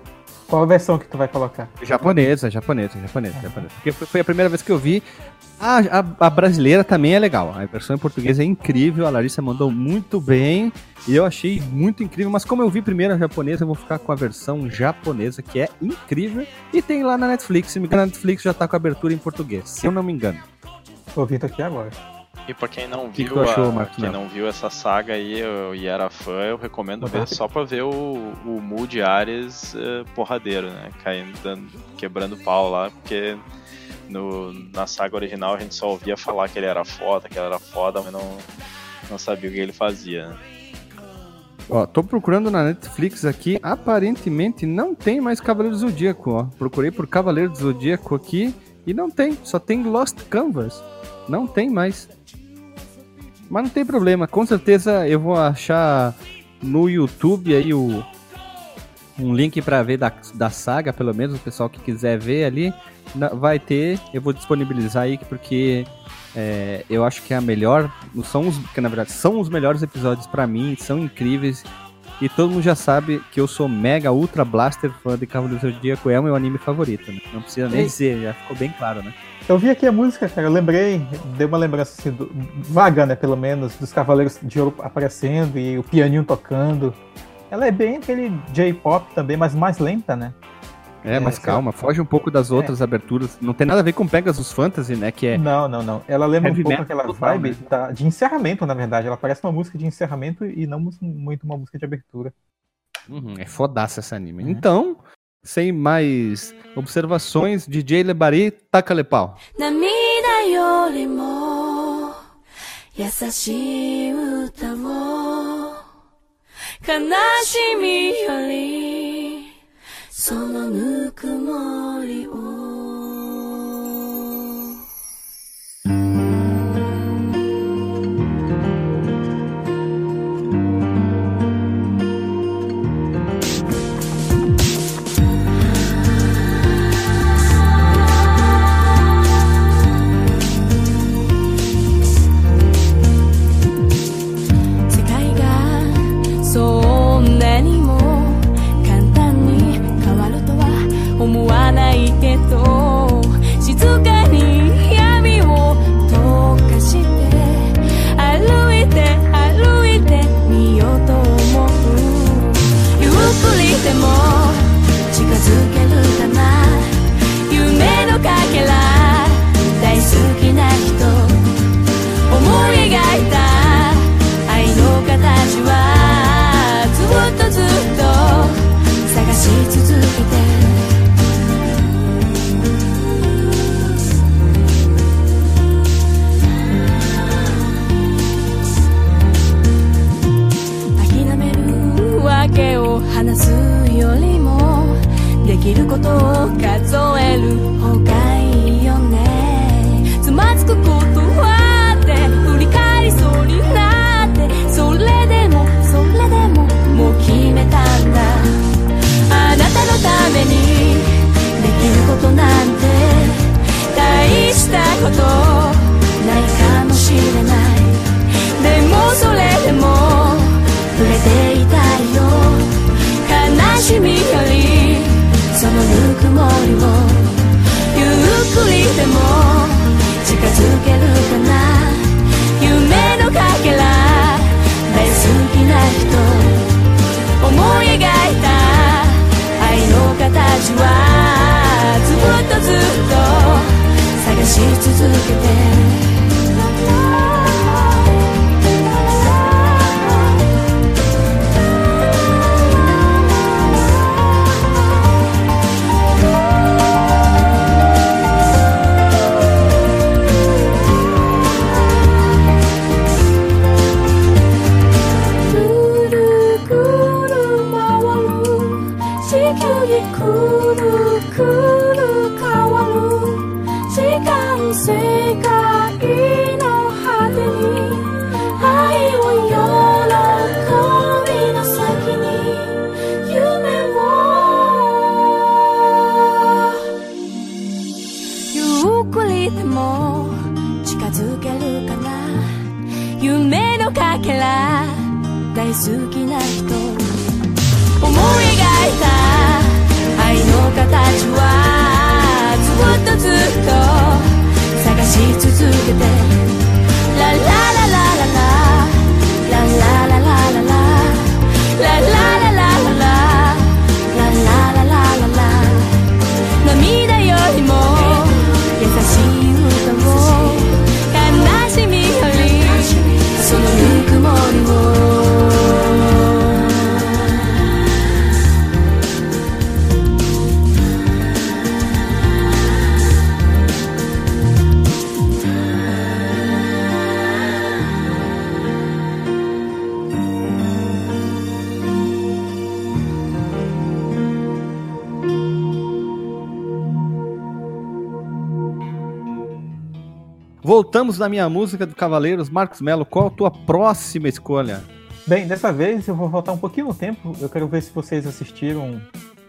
Qual a versão que tu vai colocar? Japonesa, japonesa, japonesa, japonesa. Porque foi- foi a primeira vez que eu vi. A, a, a brasileira também é legal. A versão em português é incrível. A Larissa mandou muito bem. E eu achei muito incrível. Mas como eu vi primeiro a japonesa, eu vou ficar com a versão japonesa, que é incrível. E tem lá na Netflix. Se me engano, a Netflix já tá com a abertura em português. Se eu não me engano. Tô ouvindo aqui agora. E pra quem não que viu, tu achou, a- quem não viu essa saga aí eu, e era fã, eu recomendo ver aqui. só pra ver o, o Mood Ares eh, porradeiro, né? Caindo, dando- quebrando pau lá, porque no, na saga original a gente só ouvia falar que ele era foda, que ele era foda, mas não, não sabia o que ele fazia. né? Ó, tô procurando na Netflix aqui. Aparentemente não tem mais Cavaleiro do Zodíaco, ó. Procurei por Cavaleiro do Zodíaco aqui e não tem. Só tem Lost Canvas. Não tem mais. Mas não tem problema. Com certeza eu vou achar no YouTube aí o um link pra ver da, da saga, pelo menos o pessoal que quiser ver ali, vai ter. Eu vou disponibilizar aí porque é, eu acho que é a melhor. São os, que na verdade são os melhores episódios pra mim, são incríveis. E todo mundo já sabe que eu sou mega ultra blaster fã de Cavaleiros do Zodíaco, é o meu anime favorito, né? Não precisa nem dizer, já ficou bem claro, né? Eu vi aqui a música, cara, eu lembrei, dei uma lembrança assim, do- vaga, né, pelo menos, dos Cavaleiros de Ouro aparecendo e o pianinho tocando. Ela é bem aquele J-pop também, mas mais lenta, né? É, É, mas sei calma, foge um pouco das outras aberturas. Não tem nada a ver com Pegasus Fantasy, né? Que é. Não, não, não. Ela lembra um pouco aquela vibe né? de encerramento, na verdade. Ela parece uma música de encerramento e não muito uma música de abertura. Uhum, é fodaça esse anime. Uhum. Então, sem mais observações, DJ Lebari, taca-lhe pau. 涙よりも優しい歌を悲しみよりそのぬくもりを ることを数える方がいいよね。つまずくことはって振り返りそうになってそれでもそれでももう決めたんだ。あなたのためにできることなんて大したことないかもしれない。でもそれでも触れていたいよ。悲しみよりそのぬくもりをゆっくりでも近づけるかな。夢のかけら大好きな人。思い描いた愛の形はずっとずっと探し続けて。kuru-kuru kawamu Sikang sikai Voltamos na minha música do Cavaleiros. Marcos Melo, qual a tua próxima escolha? Bem, dessa vez eu vou voltar um pouquinho no tempo. Eu quero ver se vocês assistiram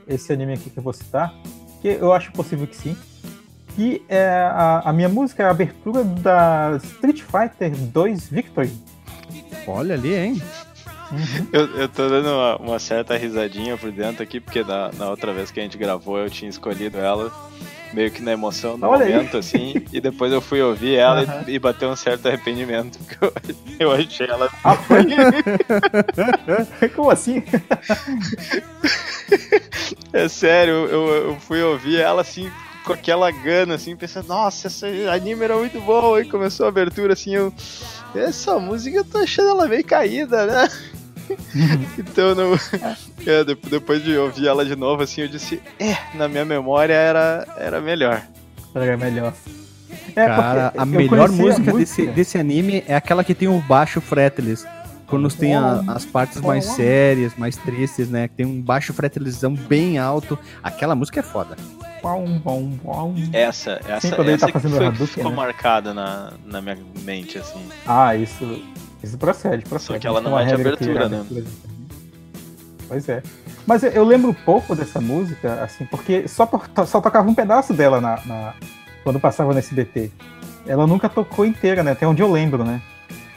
esse anime aqui que eu vou citar, que eu acho possível que sim. Que é a, a minha música é a abertura da Street Fighter 2 Victory. Olha ali, hein? Eu, eu tô dando uma, uma certa risadinha por dentro aqui, porque na, na outra vez que a gente gravou eu tinha escolhido ela meio que na emoção do Olha aí. momento, assim, e depois eu fui ouvir ela e, e bateu um certo arrependimento, (laughs) porque eu, eu achei ela. Ah, foi? (laughs) Como assim? (laughs) É sério, eu, eu fui ouvir ela assim, com aquela gana, assim, pensando, nossa, esse anime era muito bom, e começou a abertura assim, eu. Essa música eu tô achando ela meio caída, né? (laughs) então não. (laughs) É, de- depois de ouvir ela de novo, assim, eu disse, é, na minha memória era, era melhor. Era melhor. É, Cara, a melhor música, a Desse, desse anime é aquela que tem o baixo fretless. Quando tem a- as partes mais sérias, mais tristes, né? Que tem um baixo fretlessão bem alto. Aquela música é foda. Essa, essa, ele essa tá que fazendo foi, Hadouken, ficou né? marcada na, na minha mente, assim. Ah, isso, isso procede, procede. Só que ela não é de abertura, né? abertura Pois é. Mas eu- lembro pouco dessa música, assim, porque só, só tocava um pedaço dela na, na- quando passava no SBT. Ela nunca tocou inteira, né? Até onde eu lembro, né?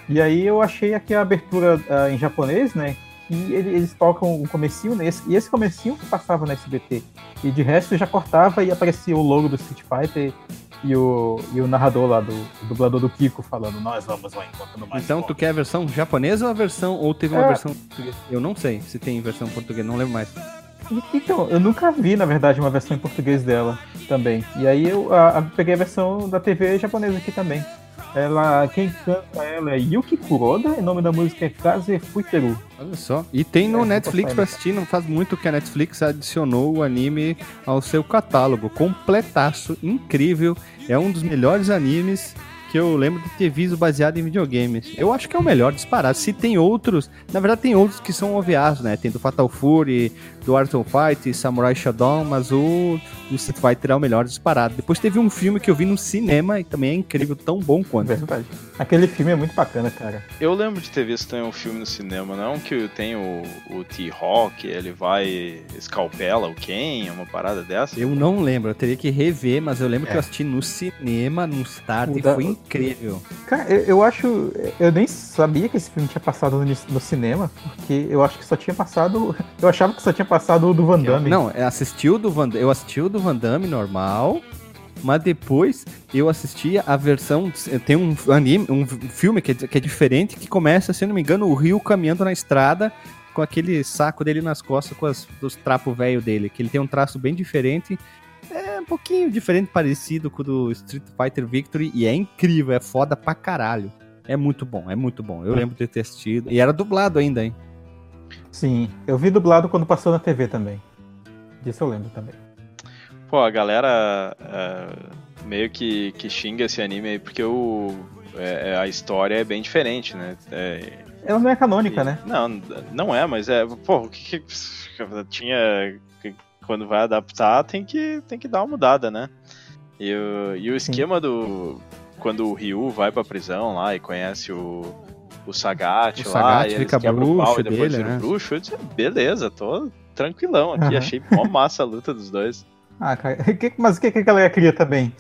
E aí eu achei aqui a abertura ah, em japonês, né? e ele- eles tocam um comecinho nesse, e esse comecinho que passava no SBT. E de resto já cortava e aparecia o logo do Street Fighter e o, e o narrador lá do o dublador do Kiko falando, nós vamos ao encontro do mais Então, tu forte." quer a versão japonesa ou a versão. Ou teve uma É. versão portuguesa? Eu não sei se tem versão portuguesa, não lembro mais. Então, eu nunca vi, na verdade, uma versão em português dela também. E aí eu a- a- peguei a versão da TV japonesa aqui também. Ela, quem canta ela é Yuki Kuroda, e o nome da música é Kaze Fuiteru. Olha só. E tem no É, Netflix pra assistir, não faz muito que a Netflix adicionou o anime ao seu catálogo. Completaço, incrível. É um dos melhores animes que eu lembro de ter visto baseado em videogames. Eu acho que é o melhor disparado. Se tem outros, na verdade tem outros que são OVAs, né? Tem do Fatal Fury, do Art of Fight, Samurai Shodown, mas o do Street Fighter é o melhor disparado. Depois teve um filme que eu vi no cinema e também é incrível, tão bom quanto. Verdade. Aquele filme é muito bacana, cara. Eu lembro de ter visto também um filme no cinema, não que tem o, o T-Hawk, ele vai escalpela o Ken, uma parada dessa. Eu não lembro, eu teria que rever, mas eu lembro É. que eu assisti no cinema, num start, O e da- foi incrível. Cara, eu, eu acho. Eu nem sabia que esse filme tinha passado no, no cinema, porque eu acho que só tinha passado. (laughs) Eu achava que só tinha passado o do Van Damme. Não, eu assisti o do Van, eu assisti o do Van Damme normal, mas depois eu assisti a versão. Tem um anime, um filme que é, que é diferente, que começa, se eu não me engano, o Rio caminhando na estrada com aquele saco dele nas costas com as, os trapos velho dele, que ele tem um traço bem diferente. É um pouquinho diferente, parecido com o do Street Fighter Victory, e é incrível, é foda pra caralho. É muito bom, é muito bom. Eu lembro de ter assistido. E era dublado ainda, hein? Sim, eu vi dublado quando passou na TV também. Disso eu lembro também. Pô, a galera é, meio que, que xinga esse anime aí porque o, é, é, a história é bem diferente, né? É, Ela não é canônica, e- né? Não, não é, mas é. Pô, o que, que tinha. Quando vai adaptar, tem que, tem que dar uma mudada, né? E o, e o Sim. esquema do. Quando o Ryu vai pra prisão lá e conhece o. O Sagat O lá, Sagat e fica quebram o pau bruxo e depois dele, vira né? bruxo. Eu disse, beleza, tô tranquilão aqui, Aham. achei mó massa a luta dos dois. Ah, cara, (laughs) que- mas o que, que a galera queria também?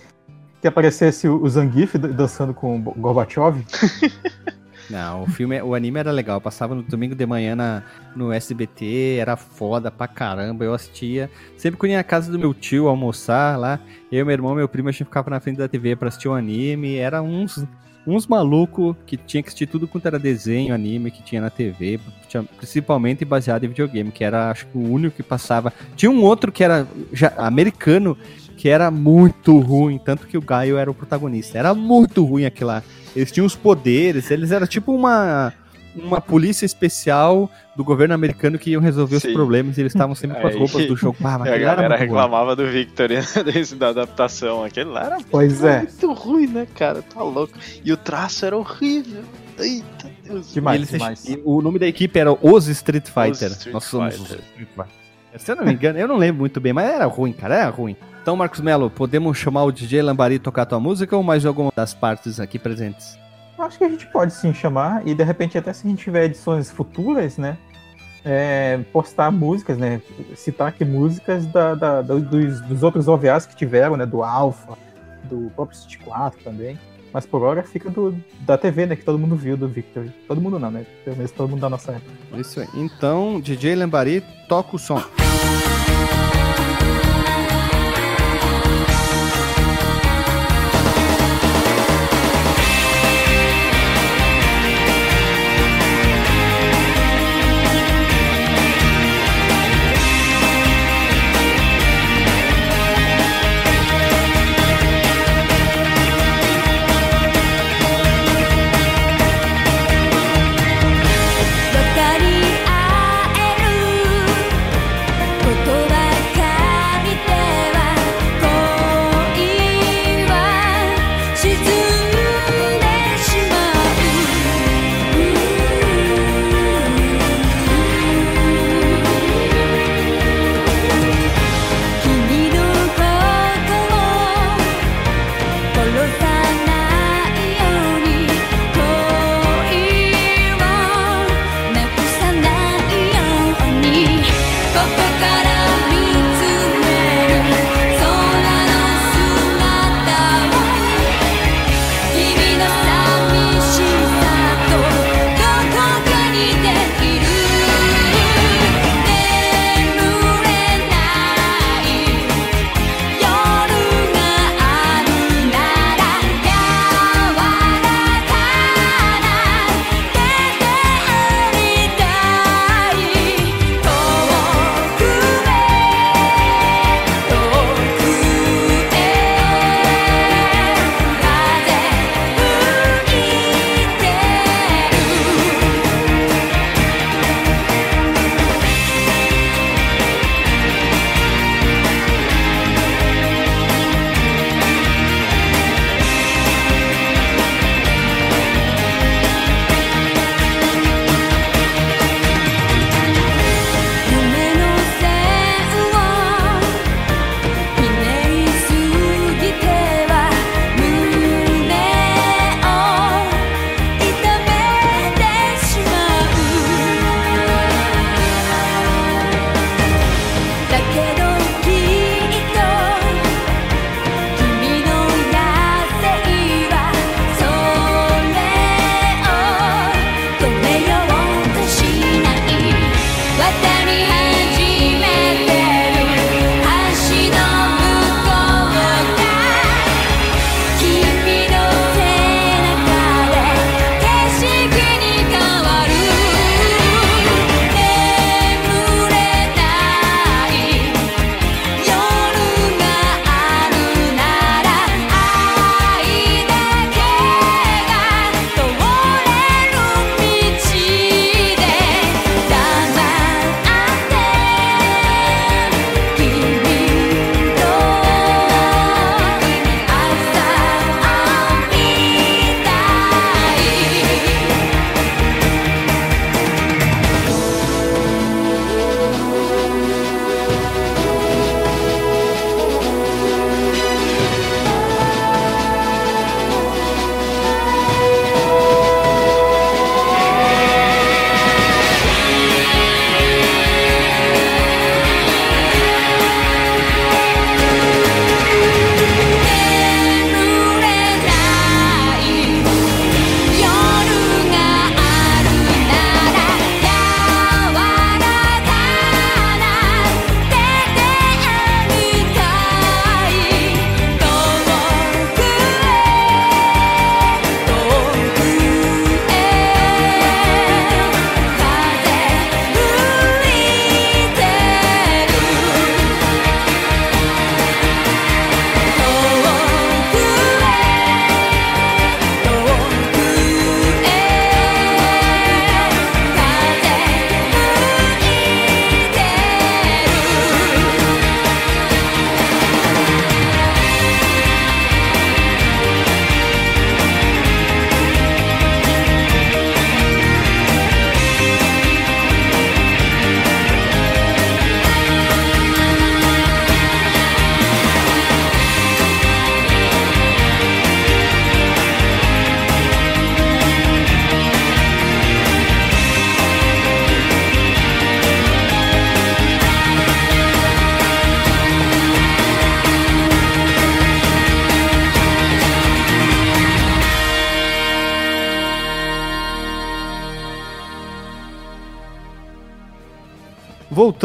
Que aparecesse o, Zangief dan- dançando com o Gorbachev? (laughs) Não, o filme, o anime era legal. Passava no domingo de manhã na, no SBT, era foda pra caramba. Eu assistia. Sempre que eu ia na casa do meu tio almoçar lá, eu, meu irmão, meu primo, a gente ficava na frente da TV pra assistir o anime. Era uns, uns malucos que tinha que assistir tudo quanto era desenho, anime que tinha na TV, tinha- principalmente baseado em videogame, que era acho que o único que passava. Tinha um outro que era já, americano, que era muito ruim, tanto que o Gaio era o protagonista. Era muito ruim aquilo lá. Eles tinham os poderes, eles eram tipo uma, uma polícia especial do governo americano que iam resolver Sim. os problemas e eles estavam sempre com as roupas do jogo. Ah, mas a era galera muito bom. reclamava do Victor né, (laughs) da adaptação. Aquele lá era Pois é, muito ruim, né, cara? Tá louco. E o traço era horrível. Eita Deus. E demais, eles- demais. e o nome da equipe era os Street Fighter. Street Nós somos os Fighter. Street Fighter. Se eu não me engano, eu não lembro muito bem, mas era ruim, cara, era ruim. Então, Marcos Melo, podemos chamar o DJ Lambari tocar tua música ou mais alguma das partes aqui presentes? Acho que a gente pode sim chamar, e de repente, até se a gente tiver edições futuras, né? é, postar músicas, né? Citar aqui músicas da, da- da- dos, dos outros OVAs que tiveram, né? Do Alpha, do próprio City 4 também. Mas por hora fica do, da TV, né? Que todo mundo viu do Victor. Todo mundo não, né? Pelo menos todo mundo da nossa época. Isso aí. Então, DJ Lambari, toca o som.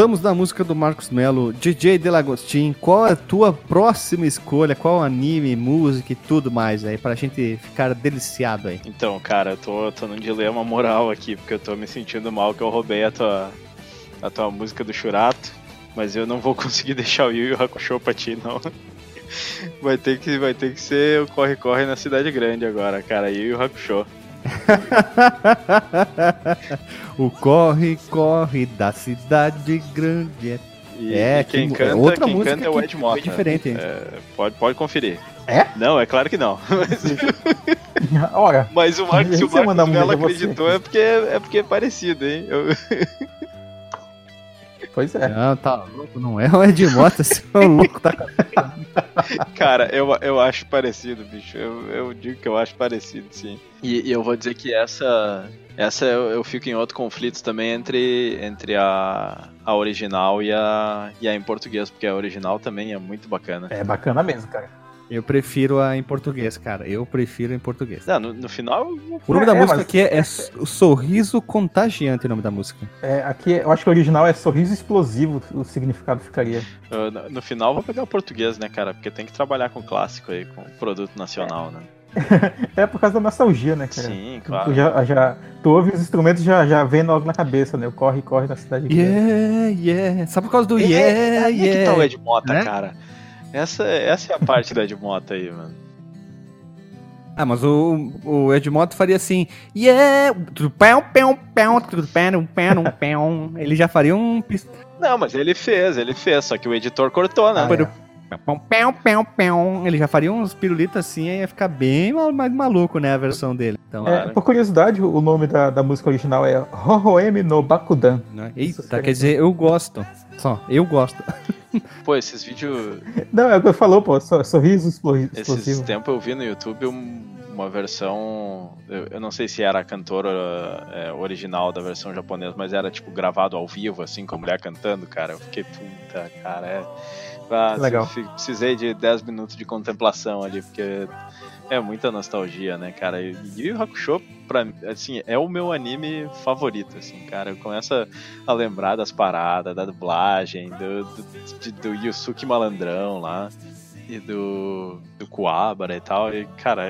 Voltamos da música do Marcos Melo, DJ Delagostin. Qual é a tua próxima escolha? Qual anime, música e tudo mais aí, pra gente ficar deliciado aí? Então, cara, eu tô, tô num dilema moral aqui, porque eu tô me sentindo mal que eu roubei a tua, a tua música do Churato, mas eu não vou (laughs) conseguir deixar o Yu Yu Hakusho pra ti, não. (laughs) Vai ter que, vai ter que ser o corre-corre na cidade grande agora, cara, Yu Yu Hakusho. (laughs) o corre, corre da cidade grande. E, É, e quem que- canta, outra quem música canta é o que Ed Mota. foi diferente, hein? É, pode, pode conferir. É? Não, é claro que não. (laughs) Ora, Mas o Marcos, (laughs) se o Marcos Mello é você. acreditou é porque, é porque é parecido, hein? Eu- (laughs) pois é. Não, tá louco, não é o Ed Mota, seu louco, tá Cara, eu, eu acho parecido, bicho. Eu, eu digo que eu acho parecido, sim. E, e eu vou dizer que essa. Essa eu, eu fico em outro conflito também entre, entre a, a original e a, e a em português, porque a original também é muito bacana. É bacana mesmo, cara. Eu prefiro a em português, cara. Eu prefiro em português. Não, no, no final, O nome É, da é, música mas- aqui é, é O Sorriso Contagiante, o nome da música. É, aqui eu acho que o original é sorriso explosivo, o significado ficaria. eu- no, no final, vou pegar o português, né, cara? Porque tem que trabalhar com clássico aí, com produto nacional, né? (laughs) É por causa da nostalgia, né, cara? Sim, Tu claro. já, já, tu ouve os instrumentos já, já vem logo na cabeça, né? O corre, corre na cidade grande. Yeah, yeah. Só por causa do É, yeah, aí é que tá yeah. o Ed Mota, né? cara. Essa, essa é a parte do Ed Mota aí, mano. Ah, mas o, o Ed Mota faria assim, yeah, tudo pão, pão, pão, tudo pão, pão, pão. Ele já faria um Não, mas ele fez, ele fez, só que o editor cortou, né? Ah, é. Pão, pão, pão, pão. Ele já faria uns pirulitos assim, aí ia ficar bem mal- mais maluco, né, a versão dele. Então, É, por curiosidade, o nome da, da música original é Hohoemi no Bakudan. Eita, quer dizer, eu gosto. Só, eu gosto. (laughs) Pô, esses vídeos. Não, é o que eu falou, pô, sor- sorriso explo- Esses explosivo. tempos eu vi no YouTube um- uma versão. Eu, eu não sei se era a cantora é, original da versão japonesa, mas era tipo gravado ao vivo, assim, com a mulher cantando, cara. Eu fiquei, puta, cara, é. Ah, Legal. Precisei de 10 minutos de contemplação ali, porque é muita nostalgia, né, cara? E Yu Yu Hakusho, pra assim, é o meu anime favorito, assim, cara. Eu começo a, lembrar das paradas, da dublagem, do, do, de- do Yusuke Malandrão lá, e do, do Kuwabara e tal. E, cara,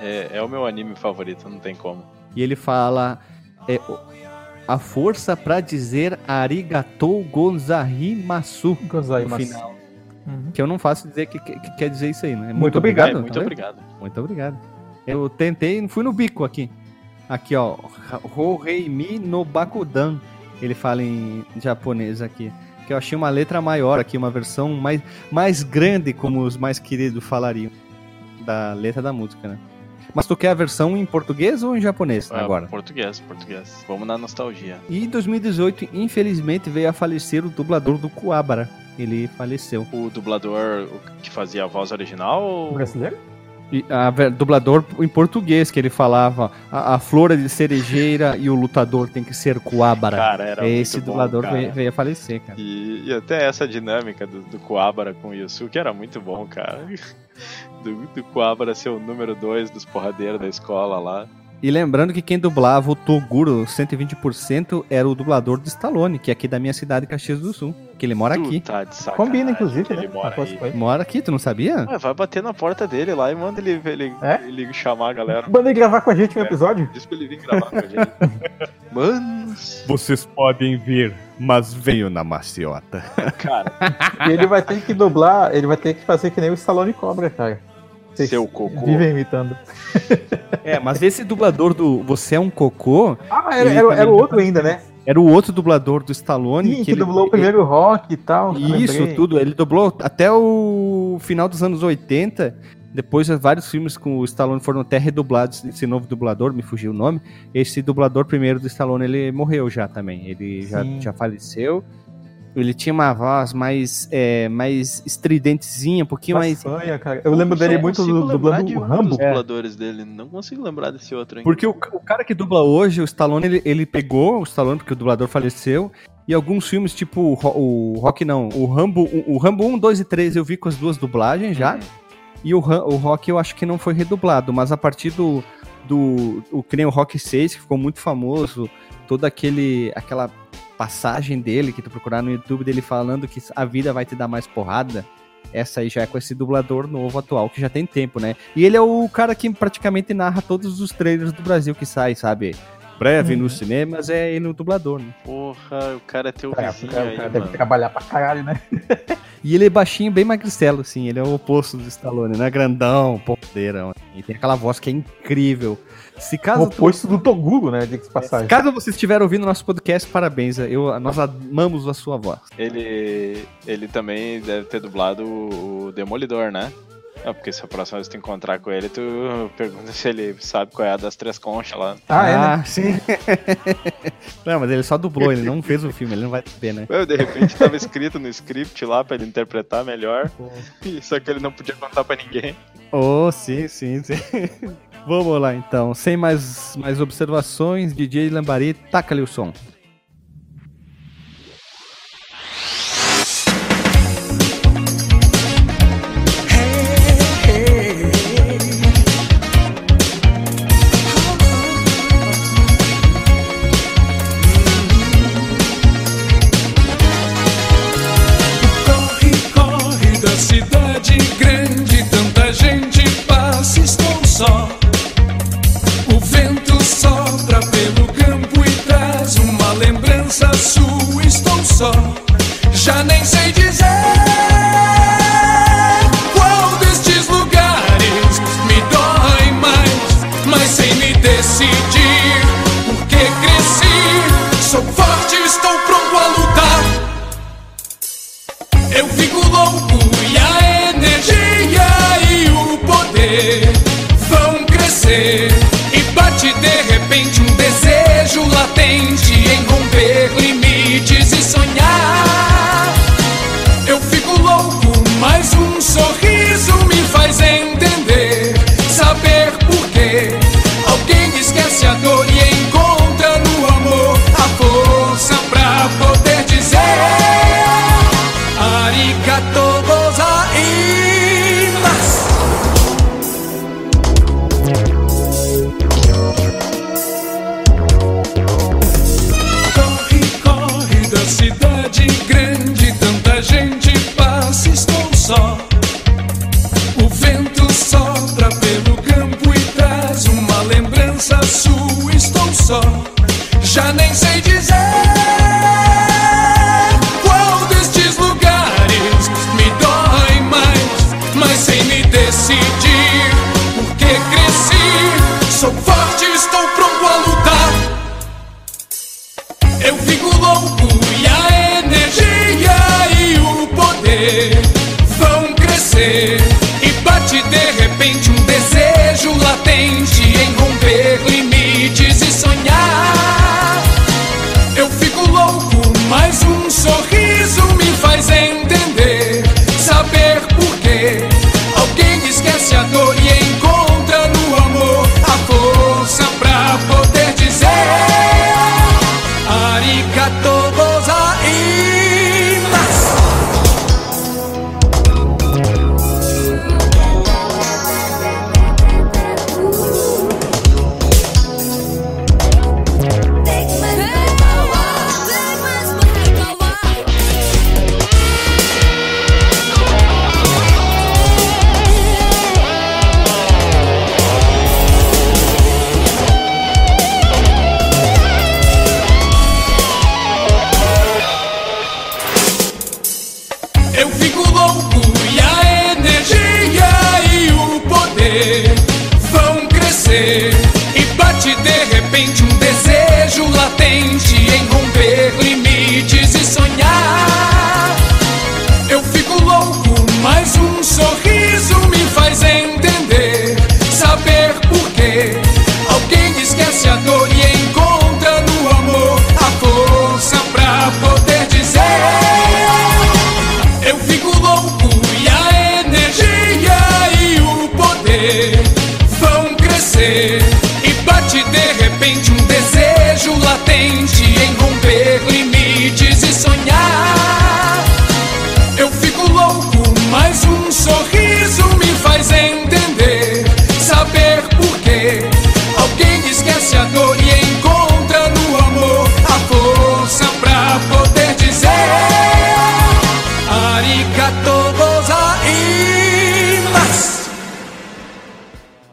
é, é o meu anime favorito, não tem como. E ele fala é, a força pra dizer arigatou gozaimasu no Gozaimasu. final. Uhum. Que eu não faço dizer que, que- que quer dizer isso aí, né? Muito obrigado, É, tá muito vendo? obrigado. Muito obrigado. Eu tentei, fui no bico aqui. Aqui, ó. Horeimi no Bakudan. Ele fala em japonês aqui. Que eu achei uma letra maior aqui, uma versão mais, mais grande, como os mais queridos falariam. Da letra da música, né? Mas tu quer a versão em português ou em japonês Ah, agora? Português, português. Vamos na nostalgia. E em 2018, infelizmente, veio a falecer o dublador do Kuwabara. Ele faleceu. O dublador que fazia a voz original. Brasileiro? E a ver- dublador em português, que ele falava a, a flor é de cerejeira e o lutador tem que ser Kuwabara. Cara, era Esse muito bom, dublador cara. veio, veio a falecer, cara. E, e até essa dinâmica do, do com o Yusuke era muito bom, cara. Do, do Kuwabara ser o número 2 dos porradeiros da escola lá. E lembrando que quem dublava o Toguro 120% era o dublador de Stallone, que é aqui da minha cidade, Caxias do Sul. Que ele mora Tu aqui. Tá Combina, inclusive, né? Ele mora. Mora aqui, tu não sabia? Ah, vai bater na porta dele lá e manda ele, ele, É? ele chamar a galera. Manda ele gravar com a gente um É. episódio. Diz pra ele vir gravar com a gente. (laughs) Manos, Vocês podem vir, mas venham na maciota. cara, E ele vai ter que dublar, ele vai ter que fazer que nem o Stallone Cobra, cara. Vocês seu cocô. Vivem imitando. (laughs) É, mas esse dublador do Você é um Cocô Ah, era, Ele era, era o outro ainda, né? era o outro dublador do Stallone. Sim, que, ele- dublou o primeiro rock e tal. Isso, lembrei. tudo. Ele dublou até o final dos anos 80. Depois, vários filmes com o Stallone foram até redublados. Esse novo dublador, me fugiu o nome. Esse dublador primeiro do Stallone, ele morreu já também. Ele já, já faleceu. Ele tinha uma voz mais, é, mais estridentezinha, um pouquinho mais. Façanha, cara. Eu lembro dele muito dublando de o Rambo. dos dubladores dele. Não consigo lembrar desse outro ainda. Porque o, o cara que dubla hoje, o Stallone, ele, ele pegou o Stallone, porque o dublador faleceu. E alguns filmes, tipo o, o Rock, não, o Rambo, o, o Rambo 1, 2 e 3 eu vi com as duas dublagens já. E o, o Rock eu acho que não foi redublado, mas a partir do. do o, que nem o Rock 6, que ficou muito famoso, toda aquele, aquela passagem dele, que tu procurar no YouTube dele falando que a vida vai te dar mais porrada, essa aí já é com esse dublador novo atual, que já tem tempo, né? E ele é o cara que praticamente narra todos os trailers do Brasil que sai, sabe? Breve nos cinemas é ele no dublador, né? Porra, o cara é teu É, o vizinho cara, o aí, cara deve mano. trabalhar pra caralho, né? (laughs) E ele é baixinho, bem magricelo, assim. Ele é o oposto do Stallone, né? Grandão, ponteirão. E tem aquela voz que é incrível. Se O caso, tu- oposto do Toguro, né? De passagem. caso você estiver ouvindo nosso podcast, parabéns. Eu, nós amamos a sua voz. Ele, ele também deve ter dublado o o Demolidor, né? Ah, porque se a próxima vez tu encontrar com ele, tu pergunta se ele sabe qual é a das três conchas lá. Ah, é, né? (laughs) sim. não, mas ele só dublou, ele não fez o filme, ele não vai saber, né? Ué, de repente tava escrito no script lá pra ele interpretar melhor. (laughs) Só que ele não podia contar pra ninguém. Oh, sim, sim, sim. (laughs) Vamos lá, então. Sem mais, mais observações, DJ Lambari, taca-lhe o som. Só. Já nem sei dizer qual destes lugares me dói mais, mas sem me decidir, porque cresci, sou forte, estou pronto a lutar. Eu fico louco e a energia e o poder vão crescer. E bate de repente um desejo latente em romper limites sonhar. Eu fico louco, mas um sorriso me faz entender. Já nem sei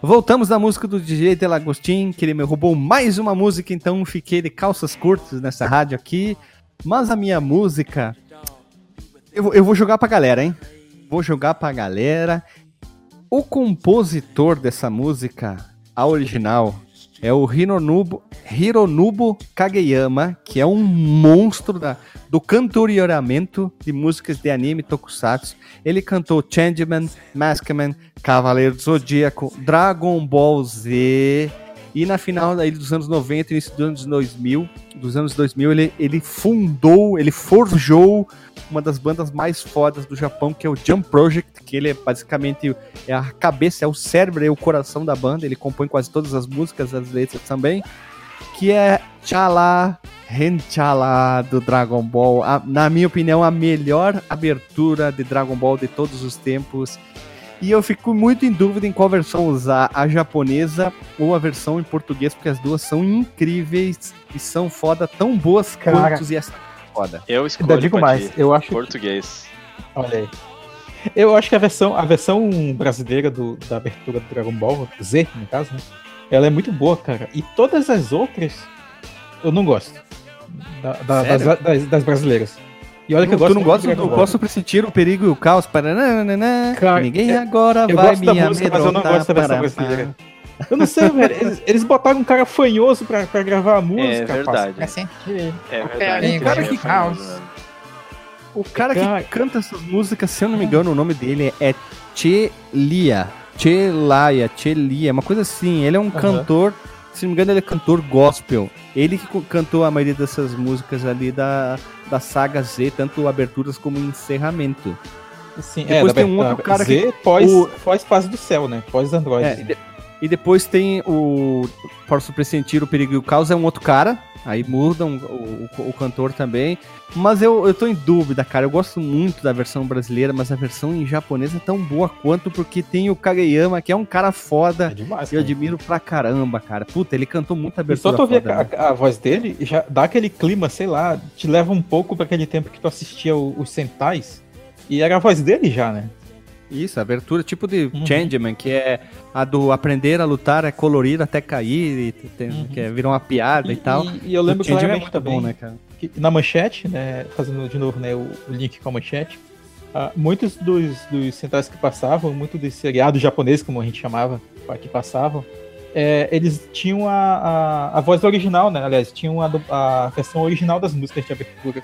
Voltamos da música do DJ Delagostin, que ele me roubou mais uma música, então fiquei de calças curtas nessa rádio aqui. Mas a minha música. Eu, eu vou jogar pra galera, hein? Vou jogar pra galera. O compositor dessa música, a original, é o Hironobu, Hironobu Kageyama, que é um monstro da, do cantorioramento de músicas de anime tokusatsu. Ele cantou Changeman, Maskman, Cavaleiro do Zodíaco, Dragon Ball Z. E na final daí dos anos 90 e início dos anos 2000, dos anos 2000, ele, ele fundou, ele forjou uma das bandas mais fodas do Japão, que é o Jump Project, que ele é basicamente é a cabeça, é o cérebro, é o coração da banda, ele compõe quase todas as músicas, as letras também, que é Chala Renchala do Dragon Ball. A- na minha opinião, a melhor abertura de Dragon Ball de todos os tempos. E eu fico muito em dúvida em qual versão usar, a japonesa ou a versão em português, porque as duas são incríveis e são foda, tão boas Cara. quanto e essa é foda. Eu escolho digo mais, eu acho que português. Olha aí. Eu acho que a versão, a versão brasileira do, da abertura do Dragon Ball, Z, no caso, né? Ela é muito boa, cara. E todas as outras eu não gosto. Da- da- das, das- das brasileiras. E olha que eu tu gosto não muito gosta de do. Posso Pressentir o Perigo e o Caos? Paranana, Cara, Ninguém agora vai me música, mas eu não amedrontar gosto da versão para- brasileira. Eu não sei, velho. Eles, eles botaram um cara fanhoso pra, pra gravar a música. É verdade. parça. Assim, É verdade. amigo, cara é que caos. né? O cara que canta essas músicas, se eu não me engano, o nome dele é Chelia. Chelaya, Chelia, uma coisa assim. Ele é um cantor, se não me engano, ele é cantor gospel. Ele que cantou a maioria dessas músicas ali da, da saga Z, tanto aberturas como encerramento. Assim, Depois da- tem um da- outro cara Z, pós, o- pós fase do céu, né? Pós Android. É, e, de- e depois tem o. Posso pressentir o perigo e o caos, é um outro cara. Aí mudam o, o, o cantor também. Mas eu, eu tô em dúvida, cara. Eu gosto muito da versão brasileira, mas a versão em japonês é tão boa quanto, porque tem o Kageyama, que é um cara É foda. demais. E eu admiro pra caramba, cara. Puta, ele cantou muita E só tu ouvir né? a, a voz dele, já dá aquele clima, sei lá, te leva um pouco pra aquele tempo que tu assistia o- os Sentais. E era a voz dele já, né? Isso, a abertura tipo de Uhum. Changeman, que é a do aprender a lutar é colorir até cair, e tem, Uhum. que é, virou uma piada e, tal. E, e eu lembro Changeman é muito também bom, né, cara? que na manchete, né, fazendo de novo né, o, o link com a manchete, ah, muitos dos, dos centais que passavam, muitos dos seriados japoneses, como a gente chamava, que passavam, é, eles tinham a, a, a voz original, né? Aliás, tinham a, a versão original das músicas de abertura.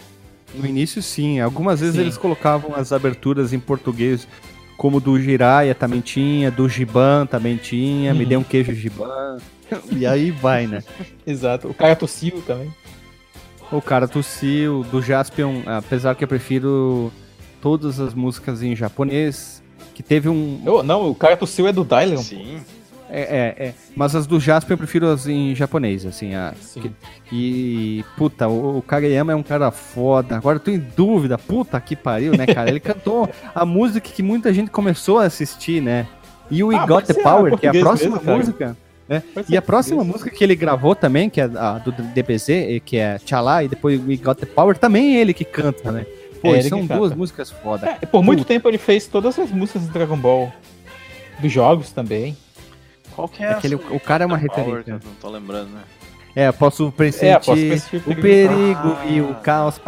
No início, sim. Algumas vezes Sim. eles colocavam as aberturas em português, como do Jiraya também tinha, do Giban também tinha, me Uhum. dê um queijo Giban. E aí vai, né? (laughs) Exato. O cara tossiu também. O cara tossiu, do Jaspion, apesar que eu prefiro todas as músicas em japonês, que teve um... Eu- não, o cara tossiu é do Dylion. Sim. É, é, é. Mas as do Jaspion eu prefiro as em japonês, assim, a... Sim. E, puta, o, o Kageyama é um cara foda. Agora eu tô em dúvida, puta que pariu, né, cara? Ele (laughs) cantou a música que muita gente começou a assistir, né? E o We Ah, Got the Power, que é a próxima mesmo, música. né? E a próxima português. música que ele gravou também, que é a do DBZ, que é Tchala, e depois We Got the Power, também é ele que canta, né? Pô, É são que duas canta. músicas foda. É, por muito Puta. tempo ele fez todas as músicas do Dragon Ball. Dos jogos também. Qual que é Aquele, essa? o cara é uma referência. Não tô lembrando, né? É, posso pressentir, É, posso o perigo e o caos.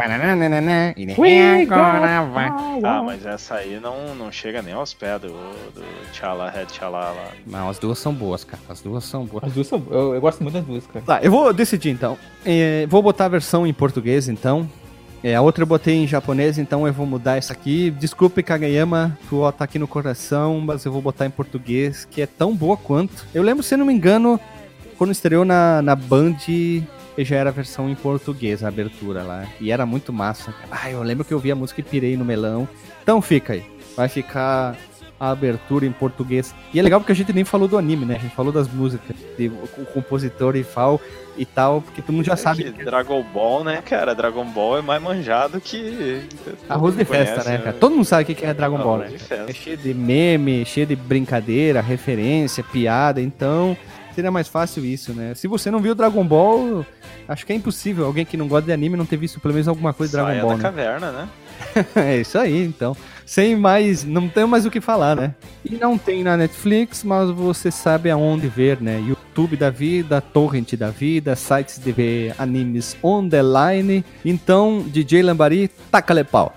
E agora vai. Ah, mas essa aí não, não chega nem aos pés do, do Tchala, Red Tchala lá. Não, as duas são boas, cara. As duas são boas. As duas são. Eu, eu gosto muito das duas, cara. Tá, eu vou decidir então. É, vou botar a versão em português então. É, a outra eu botei em japonês, então eu vou mudar essa aqui. Desculpe, Kagayama, tu tá aqui no coração, mas eu vou botar em português, que é tão boa quanto. Eu lembro, se não me engano, quando estreou na, na Band, já era a versão em português, a abertura lá. E era muito massa. Ah, eu lembro que eu vi a música e pirei no melão. Então fica aí. Vai ficar a abertura em português. E é legal porque a gente nem falou do anime, né? A gente falou das músicas, de, o compositor e tal, e tal, porque todo mundo já É sabe. que Dragon Ball, né, cara? Dragon Ball é mais manjado que. Arroz de Conhece, festa, né, cara? Todo mundo sabe o que é Dragon Ball, né? de festa. É cheio de meme, cheio de brincadeira, referência, piada, então seria mais fácil isso, né? Se você não viu Dragon Ball, acho que é impossível alguém que não gosta de anime não ter visto pelo menos alguma coisa de Dragon Ball, da né? caverna, né? (laughs) é isso aí, então. Sem mais, não tem mais o que falar, né? E não tem na Netflix, mas você sabe aonde ver, né? YouTube da vida, Torrent da vida, sites de ver animes on the line. Então, DJ Lambari, taca-lhe pau.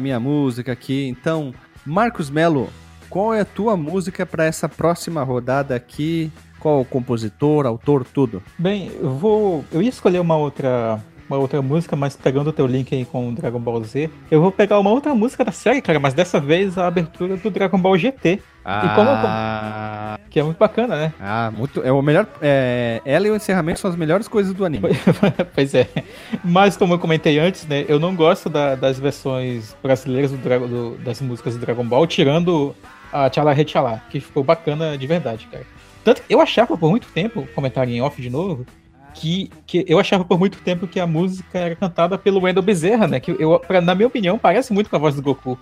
Minha música aqui. Então, Marcos Melo, qual é a tua música para essa próxima rodada aqui? Qual o compositor, autor, tudo? Bem, eu vou. Eu ia escolher uma outra. Uma outra música, mas pegando o teu link aí com o Dragon Ball Z, eu vou pegar uma outra música da série, cara, mas dessa vez a abertura do Dragon Ball GT. Ah, Que é muito bacana, né? ah muito. É o melhor. É, ela e o encerramento são as melhores coisas do anime. (laughs) pois é. Mas como eu comentei antes, né? Eu não gosto da- das versões brasileiras do do- das músicas do Dragon Ball, tirando a Tchala Retchala, que ficou bacana de verdade, cara. Tanto que eu achava por muito tempo, comentário em off de novo, que, que eu achava por muito tempo que a música era cantada pelo Wendel Bezerra, né? Que eu, pra- na minha opinião, parece muito com a voz do Goku.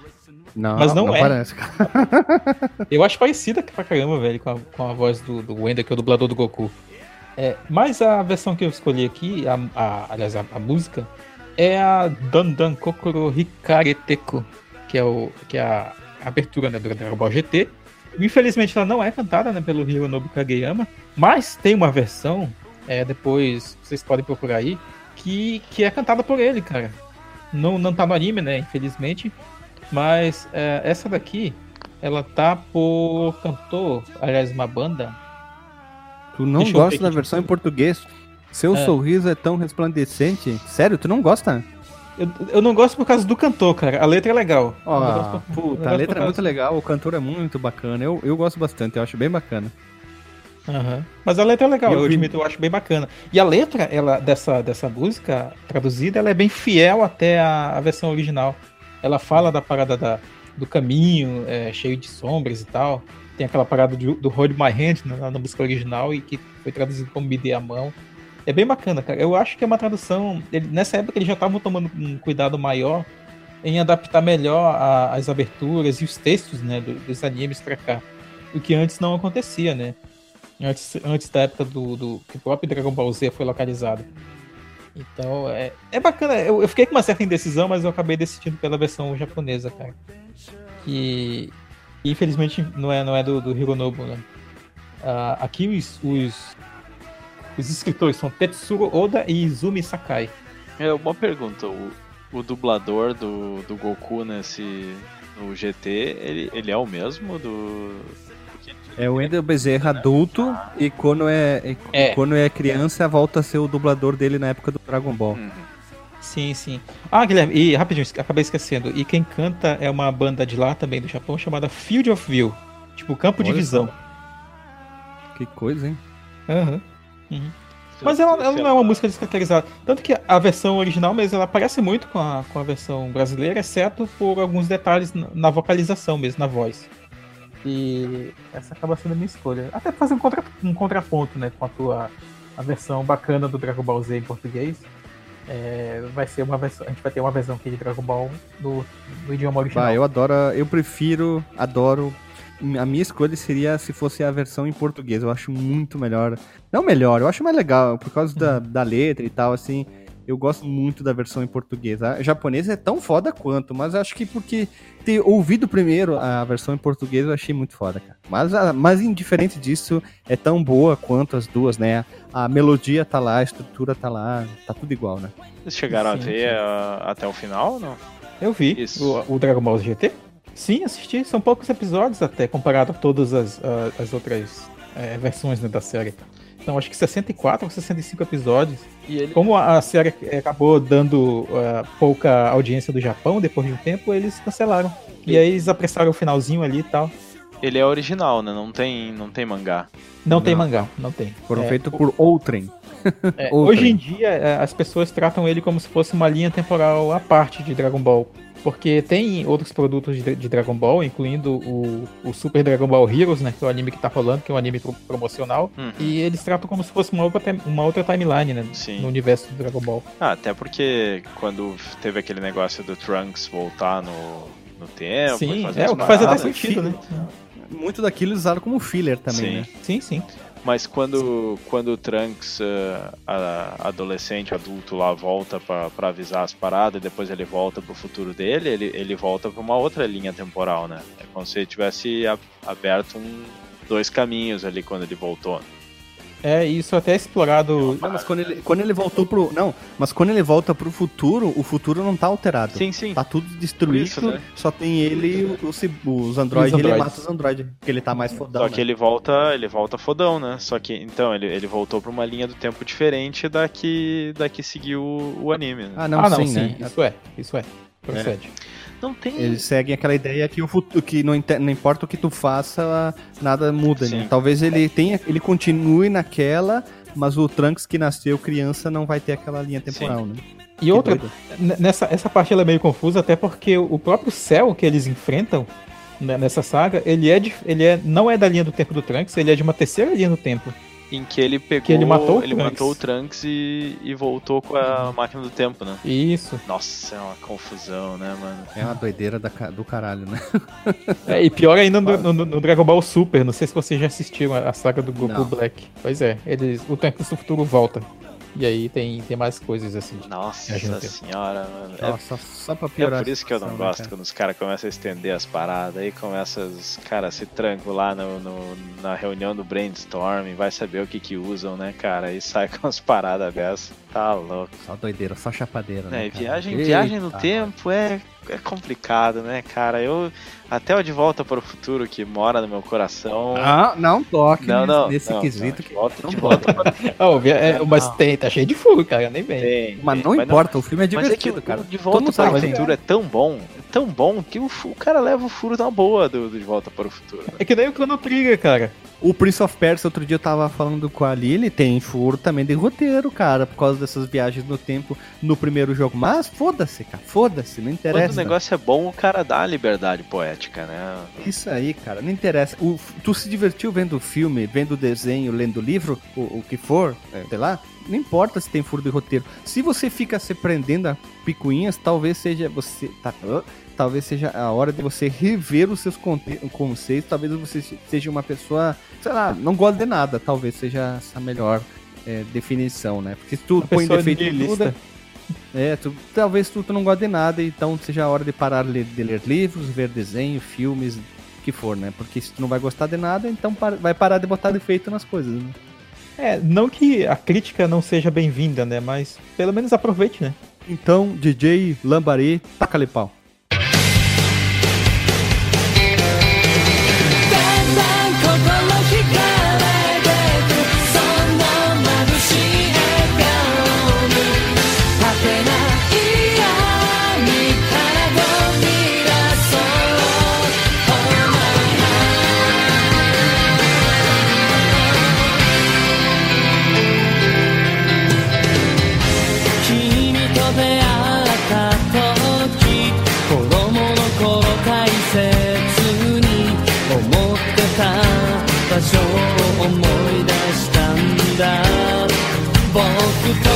Não, Mas não é. parece. (laughs) Eu acho parecida pra caramba, velho, com a, com a voz do, do Wendel, que é o dublador do Goku. É, mas a versão que eu escolhi aqui, a, a- aliás, a, a música, é a Dandan Kokoro Hikareteko, que é, o, que é a abertura né, do Dragon Ball GT. Infelizmente ela não é cantada né, pelo Hironobu Kageyama, mas tem uma versão, é, depois vocês podem procurar aí, que, que é cantada por ele, cara. Não, não tá no anime, né, infelizmente, mas é, essa daqui, ela tá por cantor, aliás, uma banda. Tu não Deixa gosta da versão em português? Seu É. sorriso é tão resplandecente. Sério, tu não gosta? Eu, eu não gosto por causa do cantor, cara. A letra é legal. Gosto por- puta, a letra é muito legal, o cantor é muito bacana. Eu, eu gosto bastante, eu acho bem bacana. Aham. Mas a letra é legal, Eu eu, admito, eu acho bem bacana. E a letra ela, dessa, dessa música traduzida, ela é bem fiel até a, a versão original. Ela fala da parada da, do caminho, é, cheio de sombras e tal. Tem aquela parada do, do Hold My Hand na, na música original e que foi traduzido como Me Dê a Mão. É bem bacana, cara. Eu acho que é uma tradução. ele- nessa época eles já estavam tomando um cuidado maior em adaptar melhor a- as aberturas e os textos né, do- dos animes pra cá. O que antes não acontecia, né? Antes, antes da época do, do que o próprio Dragon Ball Z foi localizado. Então, é, é bacana. Eu, eu fiquei com uma certa indecisão, mas eu acabei decidindo pela versão japonesa, cara. Que infelizmente não é, não é do, do Hironobu, né? Ah, aqui os, os, os escritores são Tetsuro Oda e Izumi Sakai. É uma pergunta, o, o dublador do, do Goku nesse no GT, ele, ele é o mesmo do. É o Wendel Bezerra adulto e quando é, É. quando é criança volta a ser o dublador dele na época do Dragon Ball. Uhum. Sim, sim. Ah, Guilherme, e rapidinho, acabei esquecendo. E quem canta é uma banda de lá também, do Japão, chamada Field of View. Tipo, campo de visão. Que coisa, hein? Aham. Uhum. Mas ela, ela não é uma música descaracterizada. Tanto que a versão original mesmo, ela parece muito com a, com a versão brasileira, exceto por alguns detalhes na, na vocalização mesmo, na voz. E essa acaba sendo a minha escolha. Até fazer um, contra, um contraponto, né, com a tua a versão bacana do Dragon Ball Z em português. É, vai ser uma versão, a gente vai ter uma versão aqui de Dragon Ball no idioma original. Bah, eu adoro, eu prefiro, adoro. A minha escolha seria se fosse a versão em português. Eu acho muito melhor. Não melhor, eu acho mais legal, por causa da, da letra e tal, assim. Eu gosto muito da versão em português. A japonesa é tão foda quanto, mas acho que porque ter ouvido primeiro a versão em português eu achei muito foda, cara. Mas, a- mas indiferente disso, é tão boa quanto as duas, né? A melodia tá lá, a estrutura tá lá, tá tudo igual, né? Vocês chegaram Sim, a ver ah, até o final ou não? Eu vi Isso. o, o Dragon Ball GT. Sim, assisti. São poucos episódios até, comparado a todas as, a- as outras é, versões né, da série. Então, acho que 64 ou 65 episódios. E ele. Como a, série acabou dando ah, pouca audiência do Japão depois de um tempo, eles cancelaram. E aí eles apressaram o finalzinho ali e tal. Ele é original, né? Não tem, não tem mangá. Não, tem Não. mangá, não tem. Foram É, feitos por outrem. É, (laughs) Outra. hoje em dia, é, as pessoas tratam ele como se fosse uma linha temporal à parte de Dragon Ball. Porque tem outros produtos de, de Dragon Ball, incluindo o, o Super Dragon Ball Heroes, né? Que é o anime que tá rolando, que é um anime pro- promocional. Uhum. E eles tratam como se fosse uma outra, uma outra timeline, né? Sim. No universo do Dragon Ball. Ah, até porque quando teve aquele negócio do Trunks voltar no, no tempo. e sim, fazer é o que faz até sentido, né? Muito daquilo eles usaram como filler também, Sim. né? Sim, sim. Mas quando, quando o Trunks, a- adolescente, adulto lá, volta pra avisar as paradas, depois ele volta pro futuro dele, ele, ele volta pra uma outra linha temporal, né? É como se ele tivesse aberto um, dois caminhos ali quando ele voltou. É, isso até é explorado. Não, mas quando ele, quando ele voltou pro. Não, mas quando ele volta pro futuro, o futuro não tá alterado. Sim, sim. Tá tudo destruído, Isso, né? só tem ele e o- os, os androides, Os ele mata os androides, porque ele tá mais fodão. Só que né? ele volta, ele volta fodão, né? Só que então ele, ele voltou pra uma linha do tempo diferente da que, da que seguiu o, o anime. Né? Ah, não, ah, não, sim, sim, né? isso é, isso é. Procede. Não tem. Eles seguem aquela ideia que o futuro, que não, não importa o que tu faça, nada muda, né? Sim. Talvez ele tenha, ele continue naquela, mas o Trunks que nasceu criança não vai ter aquela linha temporal, né? E Que outra, doido. Nessa essa parte ela é meio confusa, até porque o próprio céu que eles enfrentam né, nessa saga, ele é, de, ele é não é da linha do tempo do Trunks, ele é de uma terceira linha do tempo. Em que ele pegou. Que ele matou o ele Trunks. matou o Trunks e, e voltou com a máquina do tempo, né? Isso. Nossa, é uma confusão, né, mano? É uma doideira da do caralho, né? É, e pior ainda no, no- no Dragon Ball Super, não sei se vocês já assistiram a, a saga do Goku Não. Black. Pois é, eles, o Trunks do futuro volta. E aí tem, tem mais coisas assim. Nossa Viagem senhora, mano. É Nossa, só pra É piorar. por isso que eu não né, gosto cara? quando os caras começam a estender as paradas, aí começa os caras se trancam lá no, no- na reunião do brainstorming, vai saber o que que usam, né, cara? E sai (laughs) com as paradas dessas. Tá louco. Só doideira, só chapadeira, né? É, cara? viagem, Eita, viagem no tempo é, é complicado, né, cara? Eu. Até o De Volta para o Futuro, que mora no meu coração. Ah, não toque não, nesse, não, nesse não, quesito. não, de volta, não volta para (laughs) Oh, é, mas tem, tá cheio de furo, cara, nem vem. tem, Mas não importa, o filme é Mas é que divertido, cara. o De Todo Volta para o que. Futuro é tão bom, é tão bom, que o, o cara leva o furo na boa do, do De Volta para o Futuro. né? É que nem o Chrono Trigger, cara. O Prince of Persia, outro dia eu tava falando com a Lily, tem furo também de roteiro, cara, por causa dessas viagens no tempo no primeiro jogo. Mas foda-se, cara, foda-se, não interessa. O negócio é bom, o cara dá a liberdade poética, né? Isso aí, cara, não interessa. O- tu se divertiu vendo o filme, vendo o desenho, lendo o livro, o, o que for, É. sei lá. Não importa se tem furo de roteiro. Se você fica se prendendo a picuinhas, talvez seja você. Tá, talvez seja a hora de você rever os seus conte- conceitos. Talvez você seja uma pessoa, sei lá, não gosta de nada. Talvez seja essa melhor é, definição, né? Porque se tu põe pessoa defeito em tudo. É, tu, talvez tu, tu não goste de nada, então seja a hora de parar de, de ler livros, ver desenho, filmes, o que for, né? Porque se tu não vai gostar de nada, então para- vai parar de botar defeito nas coisas, né? É, não que a crítica não seja bem-vinda, né? Mas pelo menos aproveite, né? Então, DJ Lambari, taca-lhe pau. fall goodbye.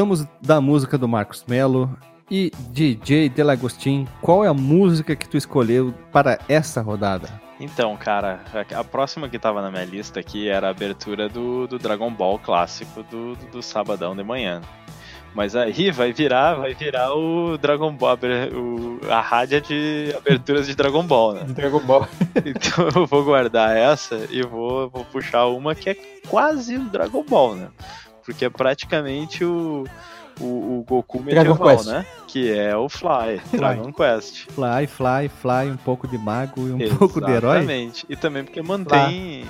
Voltamos da música do Marcos Melo e DJ Delagostin, qual é a música que tu escolheu para essa rodada? Então, cara, a próxima que tava na minha lista aqui era a abertura do, do Dragon Ball clássico do, do, do sabadão de manhã. Mas aí vai virar, vai virar o Dragon Ball, o, a rádio de aberturas de Dragon Ball, né? De Dragon Ball. (laughs) Então eu vou guardar essa e vou, vou puxar uma que é quase o Dragon Ball, né? Porque é praticamente o, o, o Goku Dragon medieval, Quest. né? Que é o Fly, (laughs) Dragon Quest. Fly, fly, fly, um pouco de mago e um pouco de herói. Exatamente. E também porque mantém.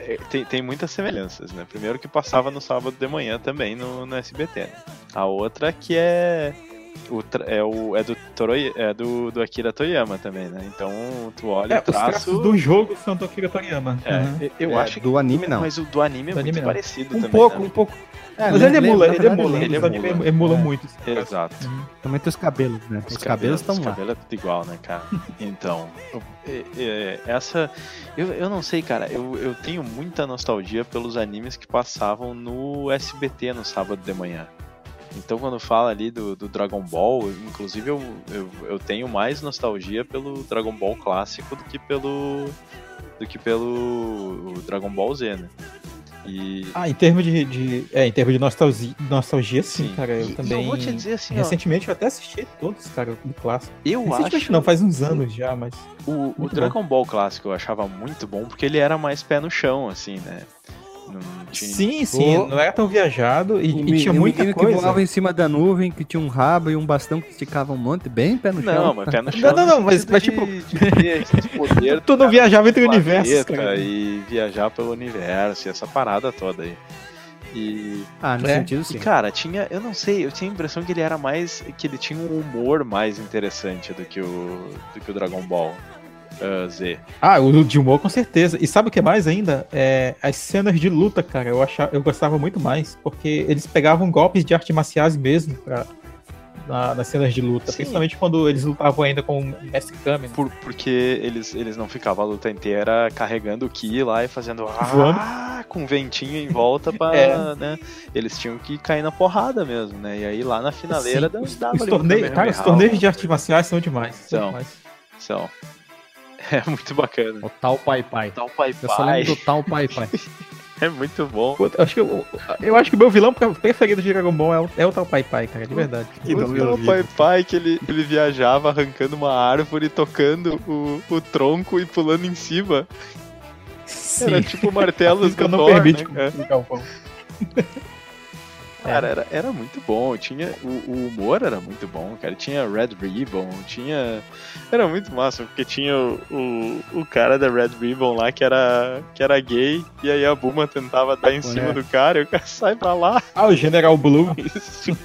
é, Tem, tem muitas semelhanças, né? Primeiro que passava no sábado de manhã também no, no SBT. né? A outra que é. O, tra- é, o, é, do, Toroi, é do, do Akira Toriyama também, né? Então tu olha É, o os traços traço. do jogo são do Akira Toriyama. É, Uhum. eu É, acho do anime não. Mas o do anime é Do muito anime não. parecido Um também. pouco, né? um pouco. É, Mas ele lembra- emula, na ele emula. ele Ele emula, emula. emula É. muito. Exato. Também tem os cabelos, né? Os, cabelos estão Os lá. cabelos é tudo igual, né, cara? (laughs) Então, é- é- essa. Eu, eu não sei, cara. Eu, eu tenho muita nostalgia pelos animes que passavam no SBT no sábado de manhã. Então, quando fala ali do, do Dragon Ball, inclusive eu, eu, eu tenho mais nostalgia pelo Dragon Ball clássico do que pelo. do que pelo Dragon Ball Z, né? E. Ah, em termos de, de- é, em termos de nostalgia, nostalgia sim, Sim. cara. Eu E- e também. eu vou te dizer assim, ó. recentemente eu até assisti todos, cara, do clássico. Eu Recentemente acho. não, faz uns anos já, mas. O, o Dragon Ball clássico eu achava muito bom porque ele era mais pé no chão, assim, né? Não tinha... Sim, sim, Pô. não era tão viajado e, e me- tinha o muita menino coisa. que voava em cima da nuvem, que tinha um rabo e um bastão que esticava um monte, bem pé no chão. Não, mas pé no chão. não, não, no mas- mas, tipo- poder (laughs) Tu não viajava entre do universos, cara. E viajar pelo universo, e essa parada toda aí. E, Ah, no É. sentido e, sim. cara, tinha. Eu não sei, eu tinha a impressão que ele era mais. que ele tinha um humor mais interessante do que o. do que o Dragon Ball ah, Z. Ah, o de humor com certeza. E sabe o que mais ainda? É, as cenas de luta, cara, eu, achava, eu gostava muito mais, porque eles pegavam golpes de artes marciais mesmo pra, na- nas cenas de luta. Sim. Principalmente quando eles lutavam ainda com o Mestre Kami. né? Por, porque eles, eles não ficavam a luta inteira carregando o Ki lá e fazendo ah, com ventinho em volta pra, (laughs) É. né? Eles tinham que cair na porrada mesmo, né? E aí lá na finaleira Sim, dava, os, dava os ali torneios, cara, os torneios de artes marciais são demais. São São. demais. São. (laughs) É muito bacana. O tal Pai Pai. Tal pai Eu só pai. lembro do tal Pai Pai. (laughs) É muito bom. Eu acho que eu, eu acho que o meu vilão preferido de Dragon Ball é o, é o tal Pai Pai, cara, de verdade. Que o tal pai pai que ele, ele viajava arrancando uma árvore, tocando o, o tronco e pulando em cima. Era tipo martelos (laughs) que eu não permite né, cara? Galvão. Cara, era, era muito bom. Tinha, o, o humor era muito bom, cara. Tinha Red Ribbon, tinha. Era muito massa, porque tinha o, o, o cara da Red Ribbon lá que era, que era gay, e aí a Buma tentava dar em cima do cara e o cara (laughs) sai pra lá. Ah, o General Blue. (laughs) Isso.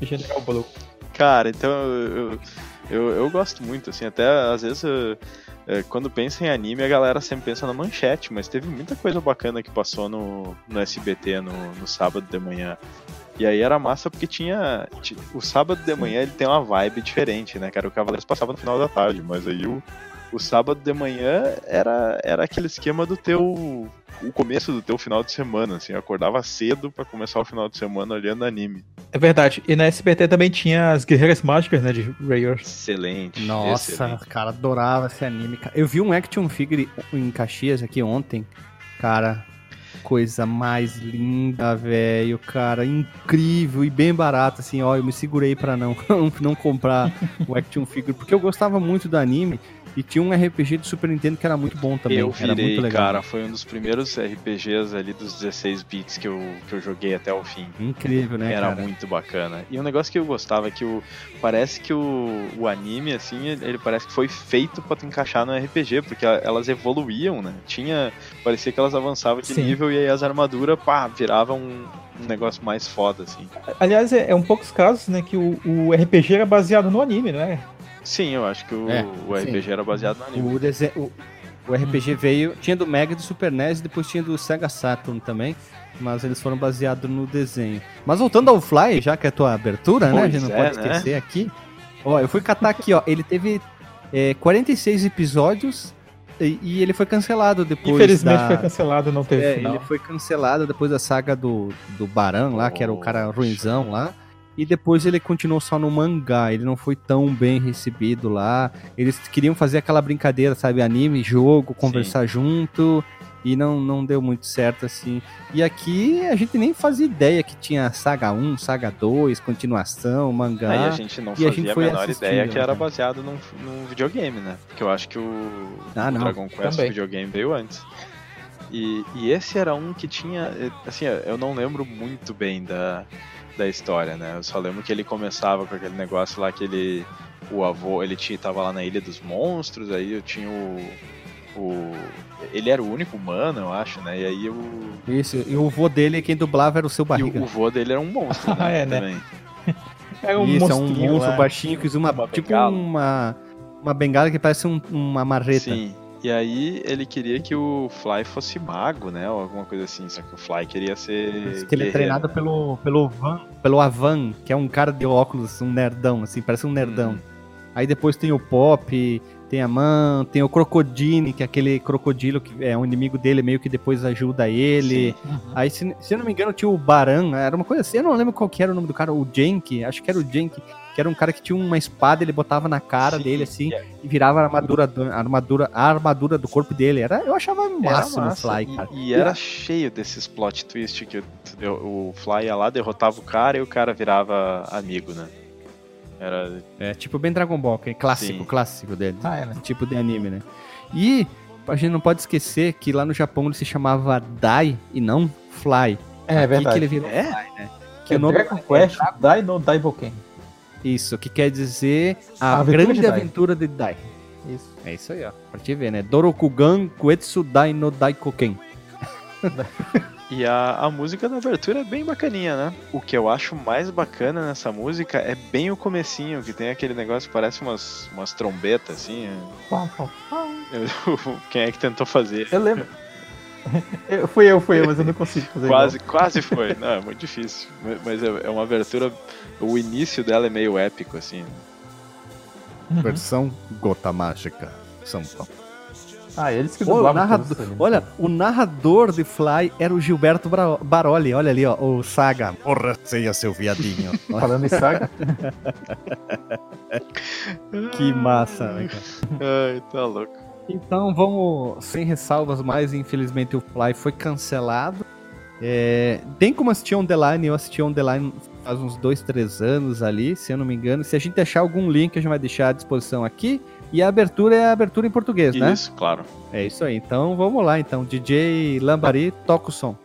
O General Blue. Cara, então eu, eu, eu gosto muito, assim, até às vezes eu- é, quando pensa em anime a galera sempre pensa na manchete, mas teve muita coisa bacana que passou no, no SBT no, no sábado de manhã. E aí era massa porque tinha. ti- O sábado de manhã ele tem uma vibe diferente, né, cara? O Cavaleiros passava no final da tarde, mas aí o, o sábado de manhã era, era aquele esquema do teu. O começo do teu final de semana, assim, eu acordava cedo pra começar o final de semana olhando anime. É verdade. E na SBT também tinha as Guerreiras Mágicas, né, de Warriors. Excelente. Nossa, excelente. cara, adorava esse anime. cara. Eu vi um action figure em Caxias aqui ontem. Cara, coisa mais linda, velho. Cara, incrível e bem barato, assim, ó. Eu me segurei pra (laughs) não, não comprar o action figure, porque eu gostava muito do anime. E tinha um RPG de Super Nintendo que era muito bom também. Eu era virei, muito legal. cara, foi um dos primeiros RPGs ali dos 16 bits que eu, que eu joguei até o fim. Incrível, né, Era cara? muito bacana. E um negócio que eu gostava é que o, parece que o, o anime, assim, ele ele parece que foi feito pra tu encaixar no RPG, porque elas evoluíam, né? Tinha. Parecia que elas avançavam de Sim. nível e aí as armaduras, pá, viravam um, um negócio mais foda, assim. Aliás, é, é um poucos casos, né, que o, o RPG era baseado no anime, né? Sim, eu acho que o, É, o RPG era baseado no anime. O, dese... o, o RPG veio. Tinha do Mega e do Super NES e depois tinha do Sega Saturn também. Mas eles foram baseados no desenho. Mas voltando ao Fly, já que é a tua abertura, né? A Pois gente não é, pode né? esquecer aqui. Ó, eu fui catar aqui, ó. Ele teve é, 46 episódios e, e ele foi cancelado depois. Infelizmente da... foi cancelado, não teve É, final. ele foi cancelado depois da saga do, do Baran lá, que era o cara ruinzão lá. E depois ele continuou só no mangá. Ele não foi tão bem recebido lá. Eles queriam fazer aquela brincadeira, sabe? Anime, jogo, conversar junto. E não, não deu muito certo assim. E aqui a gente nem fazia ideia que tinha Saga 1, Saga 2, continuação, mangá. Aí a gente não e a fazia gente a menor ideia que era né? baseado num, num videogame, né? Porque eu acho que o, Ah, o não. Dragon Quest Também. videogame veio antes. E, e esse era um que tinha. eh, Assim, eu não lembro muito bem da, da história, né? Eu só lembro que ele começava com aquele negócio lá que ele. O avô, ele tinha, tava lá na Ilha dos Monstros, aí eu tinha o. o ele era o único humano, eu acho, né? E aí o. Isso, e o vô dele, quem dublava era o seu E barriga. o, o vô dele era um monstro, Ah, né? (laughs) é, né? Também. (laughs) É um Isso, é um monstro lá. baixinho que usa uma, Uma tipo bengala. uma, uma bengala que parece um- uma marreta. Sim. E aí ele queria que o Fly fosse mago, né? Ou alguma coisa assim. Só que o Fly queria ser. Que ele é treinado né? pelo, pelo Van, pelo Avan, que é um cara de óculos, um nerdão, assim, parece um nerdão. Hum. Aí depois tem o Pop, tem a Man, tem o Crocodile, que é aquele crocodilo que é um inimigo dele, meio que depois ajuda ele. Aí, se, se eu não me engano, tinha o Baran, era uma coisa assim, eu não lembro qual que era o nome do cara, o Jenk, acho que era o Jenk, que era um cara que tinha uma espada, ele botava na cara Sim, dele, assim, é. e virava a armadura, do- a armadura, a armadura do corpo dele. Era, eu achava máximo o Fly, e- cara. E, era cheio desses plot twist que o, o Fly ia lá, derrotava o cara e o cara virava amigo, né? Era. É tipo bem Dragon Ball, que é clássico, Sim. clássico dele. Ah, é, né? tipo de anime, né? E a gente não pode esquecer que lá no Japão ele se chamava Dai e não Fly. É Aqui verdade. que ele virou É? Fly, né? Que Que o nome Dragon Quest Dai no Daiboken. Isso, que quer dizer a, A aventura grande de aventura de Dai. Isso. É isso aí, ó. Pra te ver, né? Dorokugan Kuetsu Dai no Daikoken. (laughs) E a, a música da abertura é bem bacaninha, né? O que eu acho mais bacana nessa música é bem o comecinho, que tem aquele negócio que parece umas, umas trombetas, assim. Eu- (laughs) Quem é que tentou fazer? Eu lembro. (laughs) Eu, fui eu, fui eu, mas eu não consigo fazer Quase, quase foi. Não, é muito difícil. Mas- é é uma abertura. O início dela é meio épico, assim. igual. Versão Gota Mágica. São Paulo. Ah, eles que Olha, o dublavam narrador, os animes. olha, o narrador de Fly era o Gilberto Bra- Baroli. Olha ali, ó. O Saga. Porra, ceia, seu viadinho. (laughs) Falando em saga, que massa, né, cara? Ai, tá louco. Então vamos sem ressalvas mais, infelizmente o Fly foi cancelado. É, tem como assistir on the line, eu assisti on the line faz uns dois, três anos ali, se eu não me engano. Se a gente achar algum link, a gente vai deixar à disposição aqui. E a abertura é a abertura em português, né? Isso, claro. É isso aí. Então vamos lá, então. DJ Lambari, toca o som.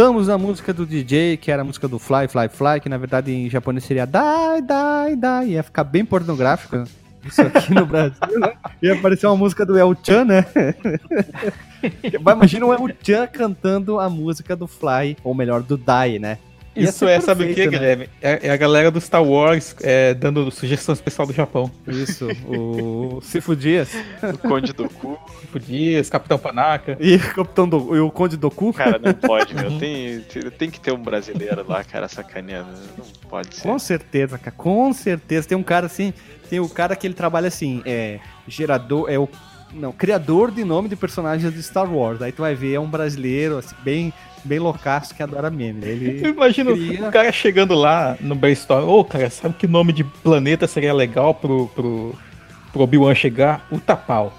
Voltamos à música do DJ, que era a música do Fly, Fly, Fly, que na verdade em japonês seria Dai, Dai, Dai. Ia ficar bem pornográfico isso aqui no Brasil, né? (laughs) Ia aparecer uma música do El Chan, né? (laughs) Imagina o El Chan cantando a música do Fly, ou melhor, do Dai, né? Isso é, sabe o que, perfeito, né? Guilherme? É, é a galera do Star Wars é, dando sugestão especial do Japão. Isso, o Cifo Dias O Conde do Cu. Tipo Dias, Capitão Panaca. e o, Capitão do, e o Conde Doku. Cara, não (laughs) pode, meu. Tem, tem que ter um brasileiro lá, cara, sacaneando. Não pode ser. Com certeza, cara, com certeza. Tem um cara assim, tem o cara que ele trabalha assim, é gerador, é o não, criador de nome de personagens de Star Wars. Aí tu vai ver, é um brasileiro, assim, bem, bem loucaço que adora meme. Eu Ele imagino cria- o cara chegando lá no brainstorm. Ô, cara, sabe que nome de planeta seria legal pro, pro, pro Obi-Wan chegar? O Tapau.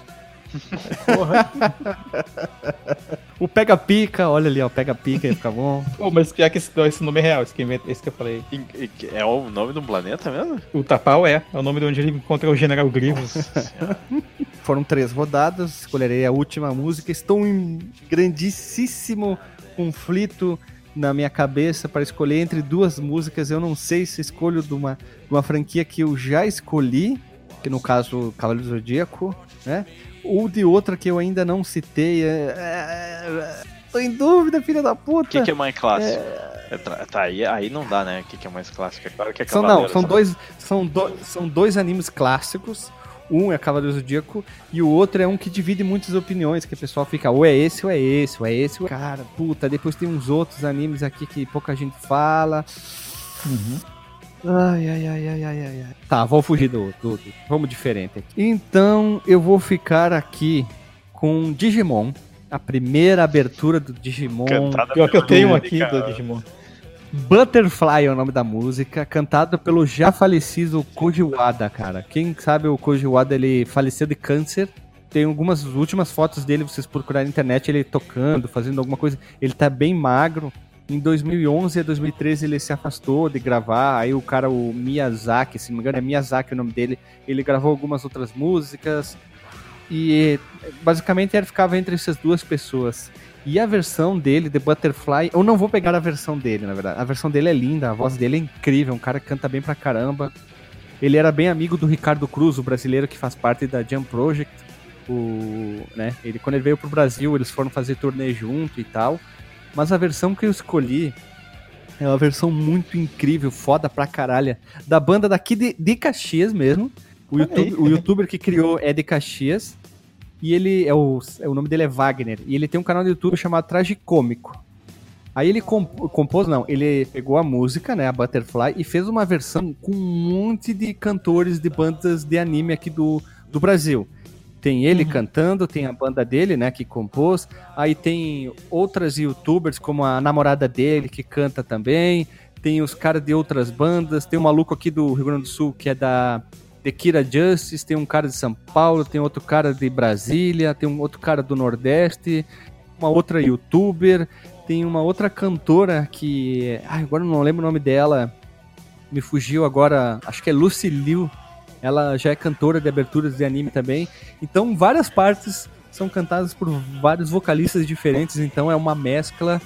O Pega Pica, olha ali, ó, Pega Pica, ia ficar bom. (laughs) Pô, mas pior que esse, esse nome é real, esse que, esse que eu falei. É o nome de um planeta mesmo? O Tapau é, é o nome de onde ele encontra o General Grievous. Foram três rodadas, escolherei a última música. Estou em grandíssimo conflito na minha cabeça para escolher entre duas músicas. Eu não sei se escolho de uma, de uma franquia que eu já escolhi, que no caso Cavaleiro Zodíaco, né? Ou de outra que eu ainda não citei. É... é- Tô em dúvida, filha da O puta. que, que é mais clássico? É, tá, tá, aí, aí não dá, né? O que, que é mais clássico? É claro que é São, não, são sabe? dois, são, do, são dois animes clássicos. Um é Cavaleiro do Zodíaco e o outro é um que divide muitas opiniões, que o pessoal fica, ou é esse, ou é esse, ou é esse. Ou... é-" Cara, puta, depois tem uns outros animes aqui que pouca gente fala. Ai, ai, ai, ai, ai, ai, ai. Tá, vou fugir do, do, do- Vamos diferente aqui. Então, eu vou ficar aqui com Digimon. A primeira abertura do Digimon. Cantada Pior que eu tenho um aqui cara. do Digimon. Butterfly é o nome da música, cantada pelo já falecido Koji Wada, cara. Quem sabe o Koji Wada, ele faleceu de câncer. Tem algumas últimas fotos dele, vocês procurarem na internet, ele tocando, fazendo alguma coisa. Ele tá bem magro. Em 2011 a 2013 ele se afastou de gravar. Aí o cara, o Miyazaki, se não me engano é Miyazaki o nome dele, ele gravou algumas outras músicas. E basicamente ele ficava entre essas duas pessoas. E a versão dele, The Butterfly, eu não vou pegar a versão dele, na verdade. A versão dele é linda, a voz dele é incrível, um cara que canta bem pra caramba. Ele era bem amigo do Ricardo Cruz, o brasileiro que faz parte da Jam Project. O, né, ele, quando ele veio pro Brasil, eles foram fazer turnê junto e tal. Mas a versão que eu escolhi é uma versão muito incrível, foda pra caralho. Da banda daqui de, de Caxias mesmo. O, YouTube- o youtuber que criou é de Caxias. E ele é o, é o nome dele é Wagner. E ele tem um canal no YouTube chamado Tragicômico. Aí ele comp- compôs, não, ele pegou a música, né, a Butterfly, e fez uma versão com um monte de cantores de bandas de anime aqui do, do Brasil. Tem ele cantando, tem a banda dele, né, que compôs. Aí tem outras youtubers, como a namorada dele, que canta também. Tem os caras de outras bandas. Tem um maluco aqui do Rio Grande do Sul, que é da The Kira Justice. Tem um cara de São Paulo, tem outro cara de Brasília, tem um outro cara do Nordeste. Uma outra youtuber. Tem uma outra cantora que... Ai, agora não lembro o nome dela. Me fugiu agora. Acho que é Lucy Liu. Ela já é cantora de aberturas de anime também. Então, várias partes são cantadas por vários vocalistas diferentes. Então, é uma mescla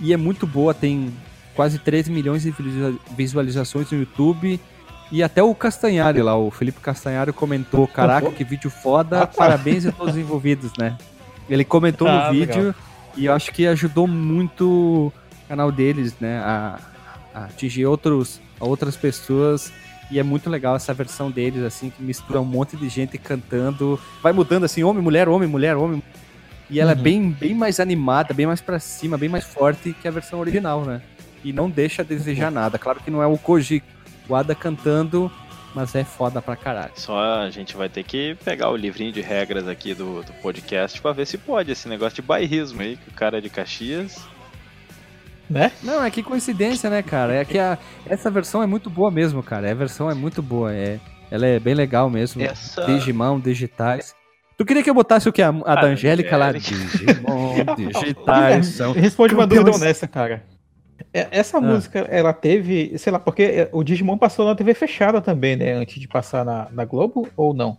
e é muito boa. Tem quase 13 milhões de visualiza- visualizações no YouTube. E até o Castanhari lá, o Felipe Castanhari comentou: Caraca, que vídeo foda, parabéns a todos os envolvidos, né? Ele comentou Ah, no vídeo legal. e eu acho que ajudou muito o canal deles, né? A, a atingir outros, a outras pessoas. E é muito legal essa versão deles, assim, que mistura um monte de gente cantando. Vai mudando assim, homem, mulher, homem, mulher, homem. E ela é Uhum. bem, bem mais animada, bem mais pra cima, bem mais forte que a versão original, né? E não deixa a desejar nada. Claro que não é o Koji Wada cantando, mas é foda pra caralho. Só a gente vai ter que pegar o livrinho de regras aqui do, do podcast pra ver se pode esse negócio de bairrismo aí, que o cara é de Caxias. Né? Não, é que coincidência, né, cara? É que a, essa versão é muito boa mesmo, cara. A versão é muito boa. É, ela é bem legal mesmo. Essa- Digimon, digitais. Tu queria que eu botasse o que? A, a da A Angélica lá? Digimon, (laughs) digitais. São... Responde uma dúvida honesta, cara. É, Essa música, ela teve, sei lá, porque é, o Digimon passou na TV fechada também, né? Antes de passar na, na Globo ou não?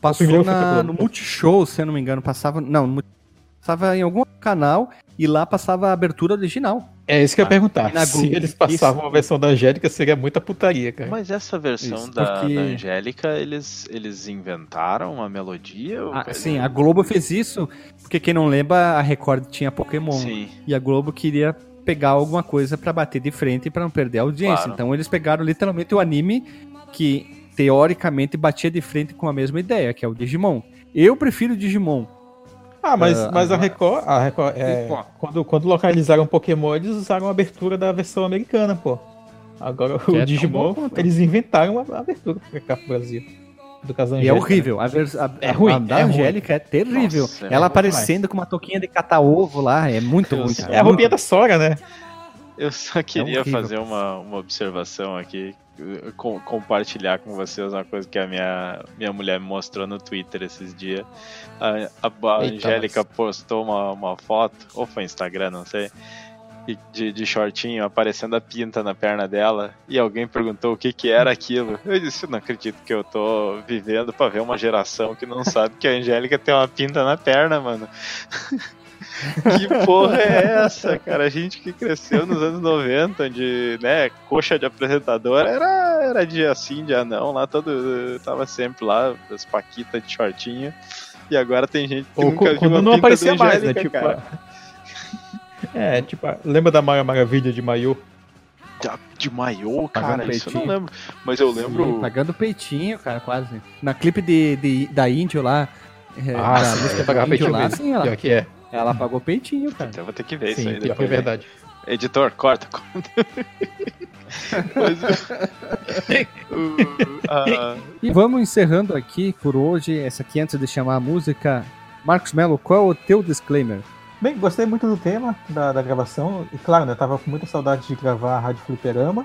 Passou na, Globo. no Multishow, se eu não me engano. Passava. Não, passava em algum canal e lá passava a abertura original. É isso que eu ia perguntar. e na Se Globo. eles passavam Isso. a versão da Angélica, seria muita putaria, cara. Mas essa versão Isso, da, porque- da Angélica, eles, eles inventaram uma melodia? ou- Ah, sim, a Globo fez isso, porque quem não lembra, a Record tinha Pokémon. Sim. E a Globo queria pegar alguma coisa pra bater de frente pra não perder a audiência. Claro. Então eles pegaram literalmente o anime que teoricamente batia de frente com a mesma ideia, que é o Digimon. Eu prefiro o Digimon. Ah, mas, Ah, mas a ah. Record, a Record é, quando, quando localizaram Pokémon, eles usaram a abertura da versão americana, pô. Agora Que é o tão Digimon, bom eles inventaram a abertura pra cá pro Brasil. Do caso E é Angélica, horrível. A, vers- a, É a- ruim, a da é ruim. Angélica é terrível. Nossa, é Ela ruim aparecendo com uma touquinha de catar-ovo lá, é muito ruim. É a roupinha da Sora, né? Eu só queria horrível. fazer uma, uma observação aqui, com- compartilhar com vocês uma coisa que a minha, minha mulher me mostrou no Twitter esses dias. A, a- a Angélica postou uma, uma foto, ou foi Instagram, não sei, de, de shortinho aparecendo a pinta na perna dela, e alguém perguntou o que que era aquilo. Eu disse, não acredito que eu tô vivendo pra ver uma geração que não sabe que a Angélica tem uma pinta na perna, mano. (laughs) Que porra é essa, cara? A gente que cresceu nos anos 90, onde, né, coxa de apresentador era, era dia sim, dia não, lá todo. Tava sempre lá, as paquitas de shortinho. E agora tem gente que Ou nunca viu quando uma não pinta aparecia mais, né? Tipo, cara. É, tipo, lembra da Mara Maravilha de Maiô? Da- De maiô, Pagando cara, isso eu não lembro. Mas eu lembro. Sim, pagando peitinho, cara, quase. Na clipe de, de- da Índio lá. é, Ah, da sim, música do Índio peitinho lá, mesmo. sim, ela, Pior que é. ela pagou peitinho, cara. Então eu vou ter que ver isso Sim, aí pior que é depois. verdade. Editor, corta, corta. (laughs) Mas, (laughs) o- a- E vamos encerrando aqui por hoje. Essa aqui antes de chamar a música. Marcos Melo, qual é o teu disclaimer? Bem, gostei muito do tema da, da gravação. E claro, né, tava com muita saudade de gravar a Rádio Fliperama.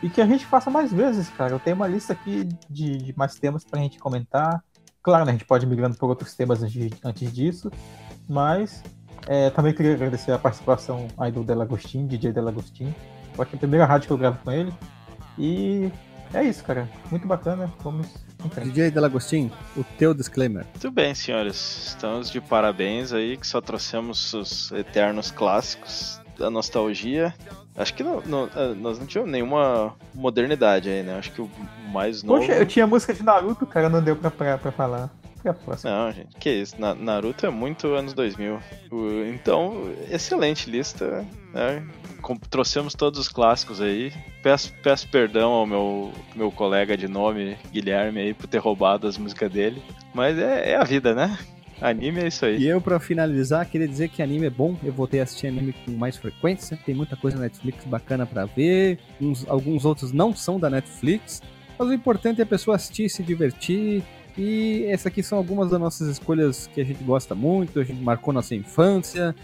E que a gente faça mais vezes, cara. Eu tenho uma lista aqui de, de mais temas pra gente comentar. Claro, né, a gente pode ir migrando por outros temas antes, disso. Mas é, também queria agradecer a participação aí do Delagostin, DJ Delagostin. É a primeira rádio que eu gravo com ele. E é isso, cara. Muito bacana. Vamos. DJ Delagostin, o teu disclaimer. Muito bem, senhores. Estamos de parabéns aí, que só trouxemos os eternos clássicos da nostalgia. Acho que não, não- eh, nós não tivemos nenhuma modernidade aí, né? Acho que o mais novo. Poxa, eu tinha música de Naruto, cara, não deu pra, pra, pra falar. Fica a próxima. Não, gente, que isso. Na- Naruto é muito anos 2000. O- Então, excelente lista. Né? Com- trouxemos todos os clássicos aí. Peço, peço perdão ao meu, meu colega de nome, Guilherme, aí, por ter roubado as músicas dele. Mas é, é a vida, né? Anime é isso aí. E eu, pra finalizar, queria dizer que anime é bom. Eu voltei a assistir anime com mais frequência. Tem muita coisa na Netflix bacana pra ver. Uns- alguns outros não são da Netflix. Mas o importante é a pessoa assistir, se divertir. E essas aqui são algumas das nossas escolhas que a gente gosta muito. A gente marcou nossa infância.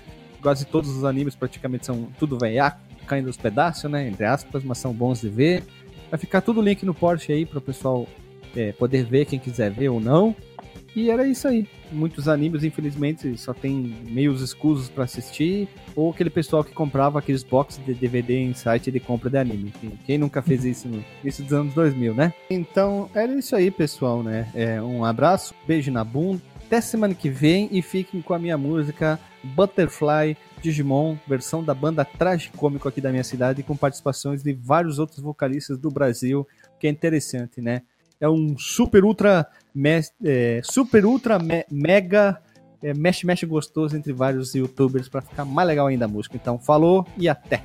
Quase todos os animes praticamente são tudo veiaco, caindo aos pedaços, né? Entre aspas, mas são bons de ver. Vai ficar tudo link no Porsche aí para o pessoal é, poder ver, quem quiser ver ou não. E era isso aí. Muitos animes, infelizmente, só tem meios escusos para assistir. Ou aquele pessoal que comprava aqueles boxes de DVD em site de compra de anime. Quem- nunca fez isso no início dos anos 2000, né? Então, era isso aí, pessoal, né? É, um abraço, beijo na bunda. Até semana que vem e fiquem com a minha música Butterfly Digimon, versão da banda Tragicômico aqui da minha cidade, com participações de vários outros vocalistas do Brasil, que é interessante, né? É um super ultra, me- é, super ultra me- mega é, mexe mexe gostoso entre vários youtubers para ficar mais legal ainda a música. Então, falou e até.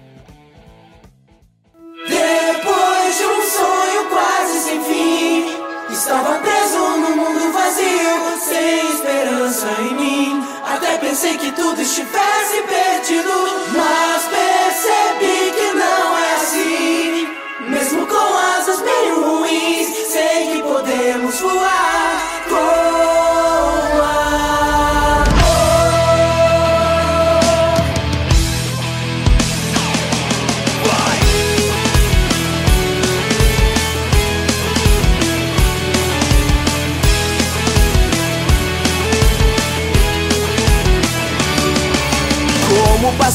Depois de um sonho quase sem fim, estava preso num mundo vazio, sem esperança em mim. Até pensei que tudo estivesse perdido, mas percebi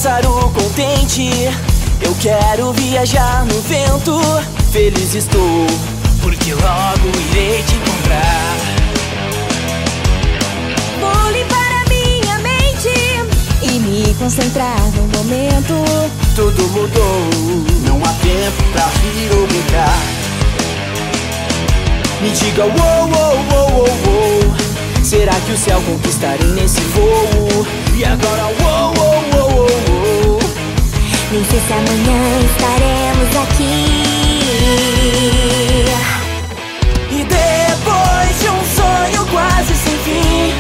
pássaro contente, eu quero viajar no vento. Feliz estou, porque logo irei te encontrar. Vou limpar a minha mente e me concentrar no momento. Tudo mudou, não há tempo pra rir ou brincar. Me diga, uou, uou, uou, uou, uou. Será que o céu conquistarei nesse voo? E agora, uou, uou, uou, uou, uou. Nem sei se amanhã estaremos aqui. E depois de um sonho quase sem fim,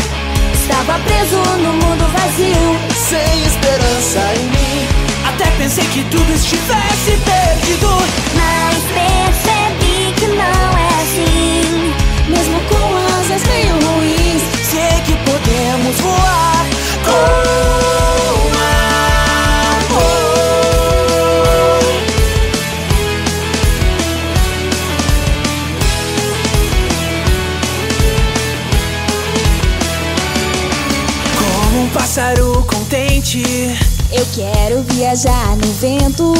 estava preso no mundo vazio, sem esperança em mim. Até pensei que tudo estivesse perdido, mas percebi que não viajar no vento.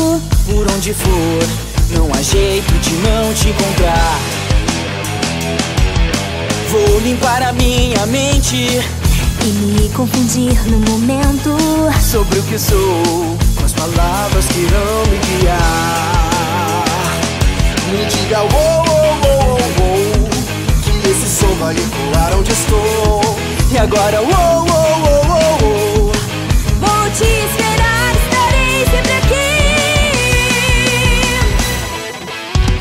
Por onde for, não há jeito de não te encontrar. Vou limpar a minha mente e me confundir no momento sobre o que sou, com as palavras que irão me guiar. Me diga, oh, oh, oh, oh, que esse som vai ecoar onde estou. E agora, oh, oh, oh, oh, oh, vou te esperar,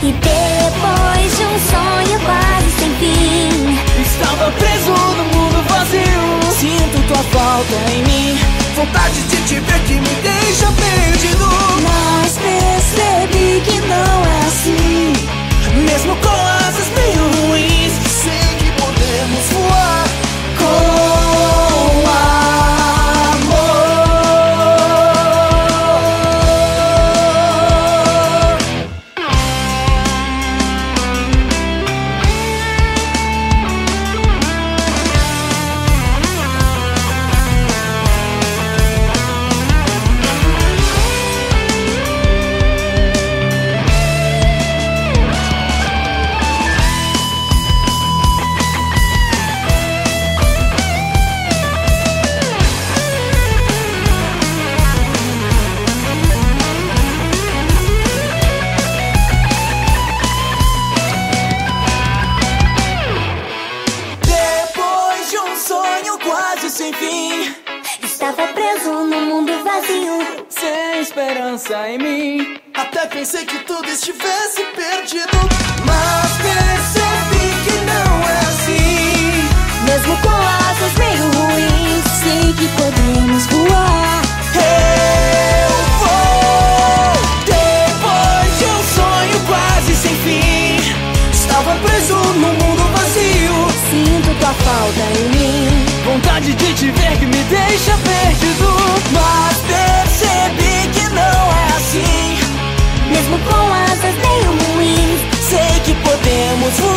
E depois de um sonho quase sem fim, estava preso no mundo vazio. Sinto tua falta em mim, vontade de te ver que me deixa perdido. Mas percebi que não é assim, mesmo com asas meio ruins. Sei que podemos voar com amor. Mas percebi que não é assim. Mesmo com asas meio ruins, sei que podemos voar.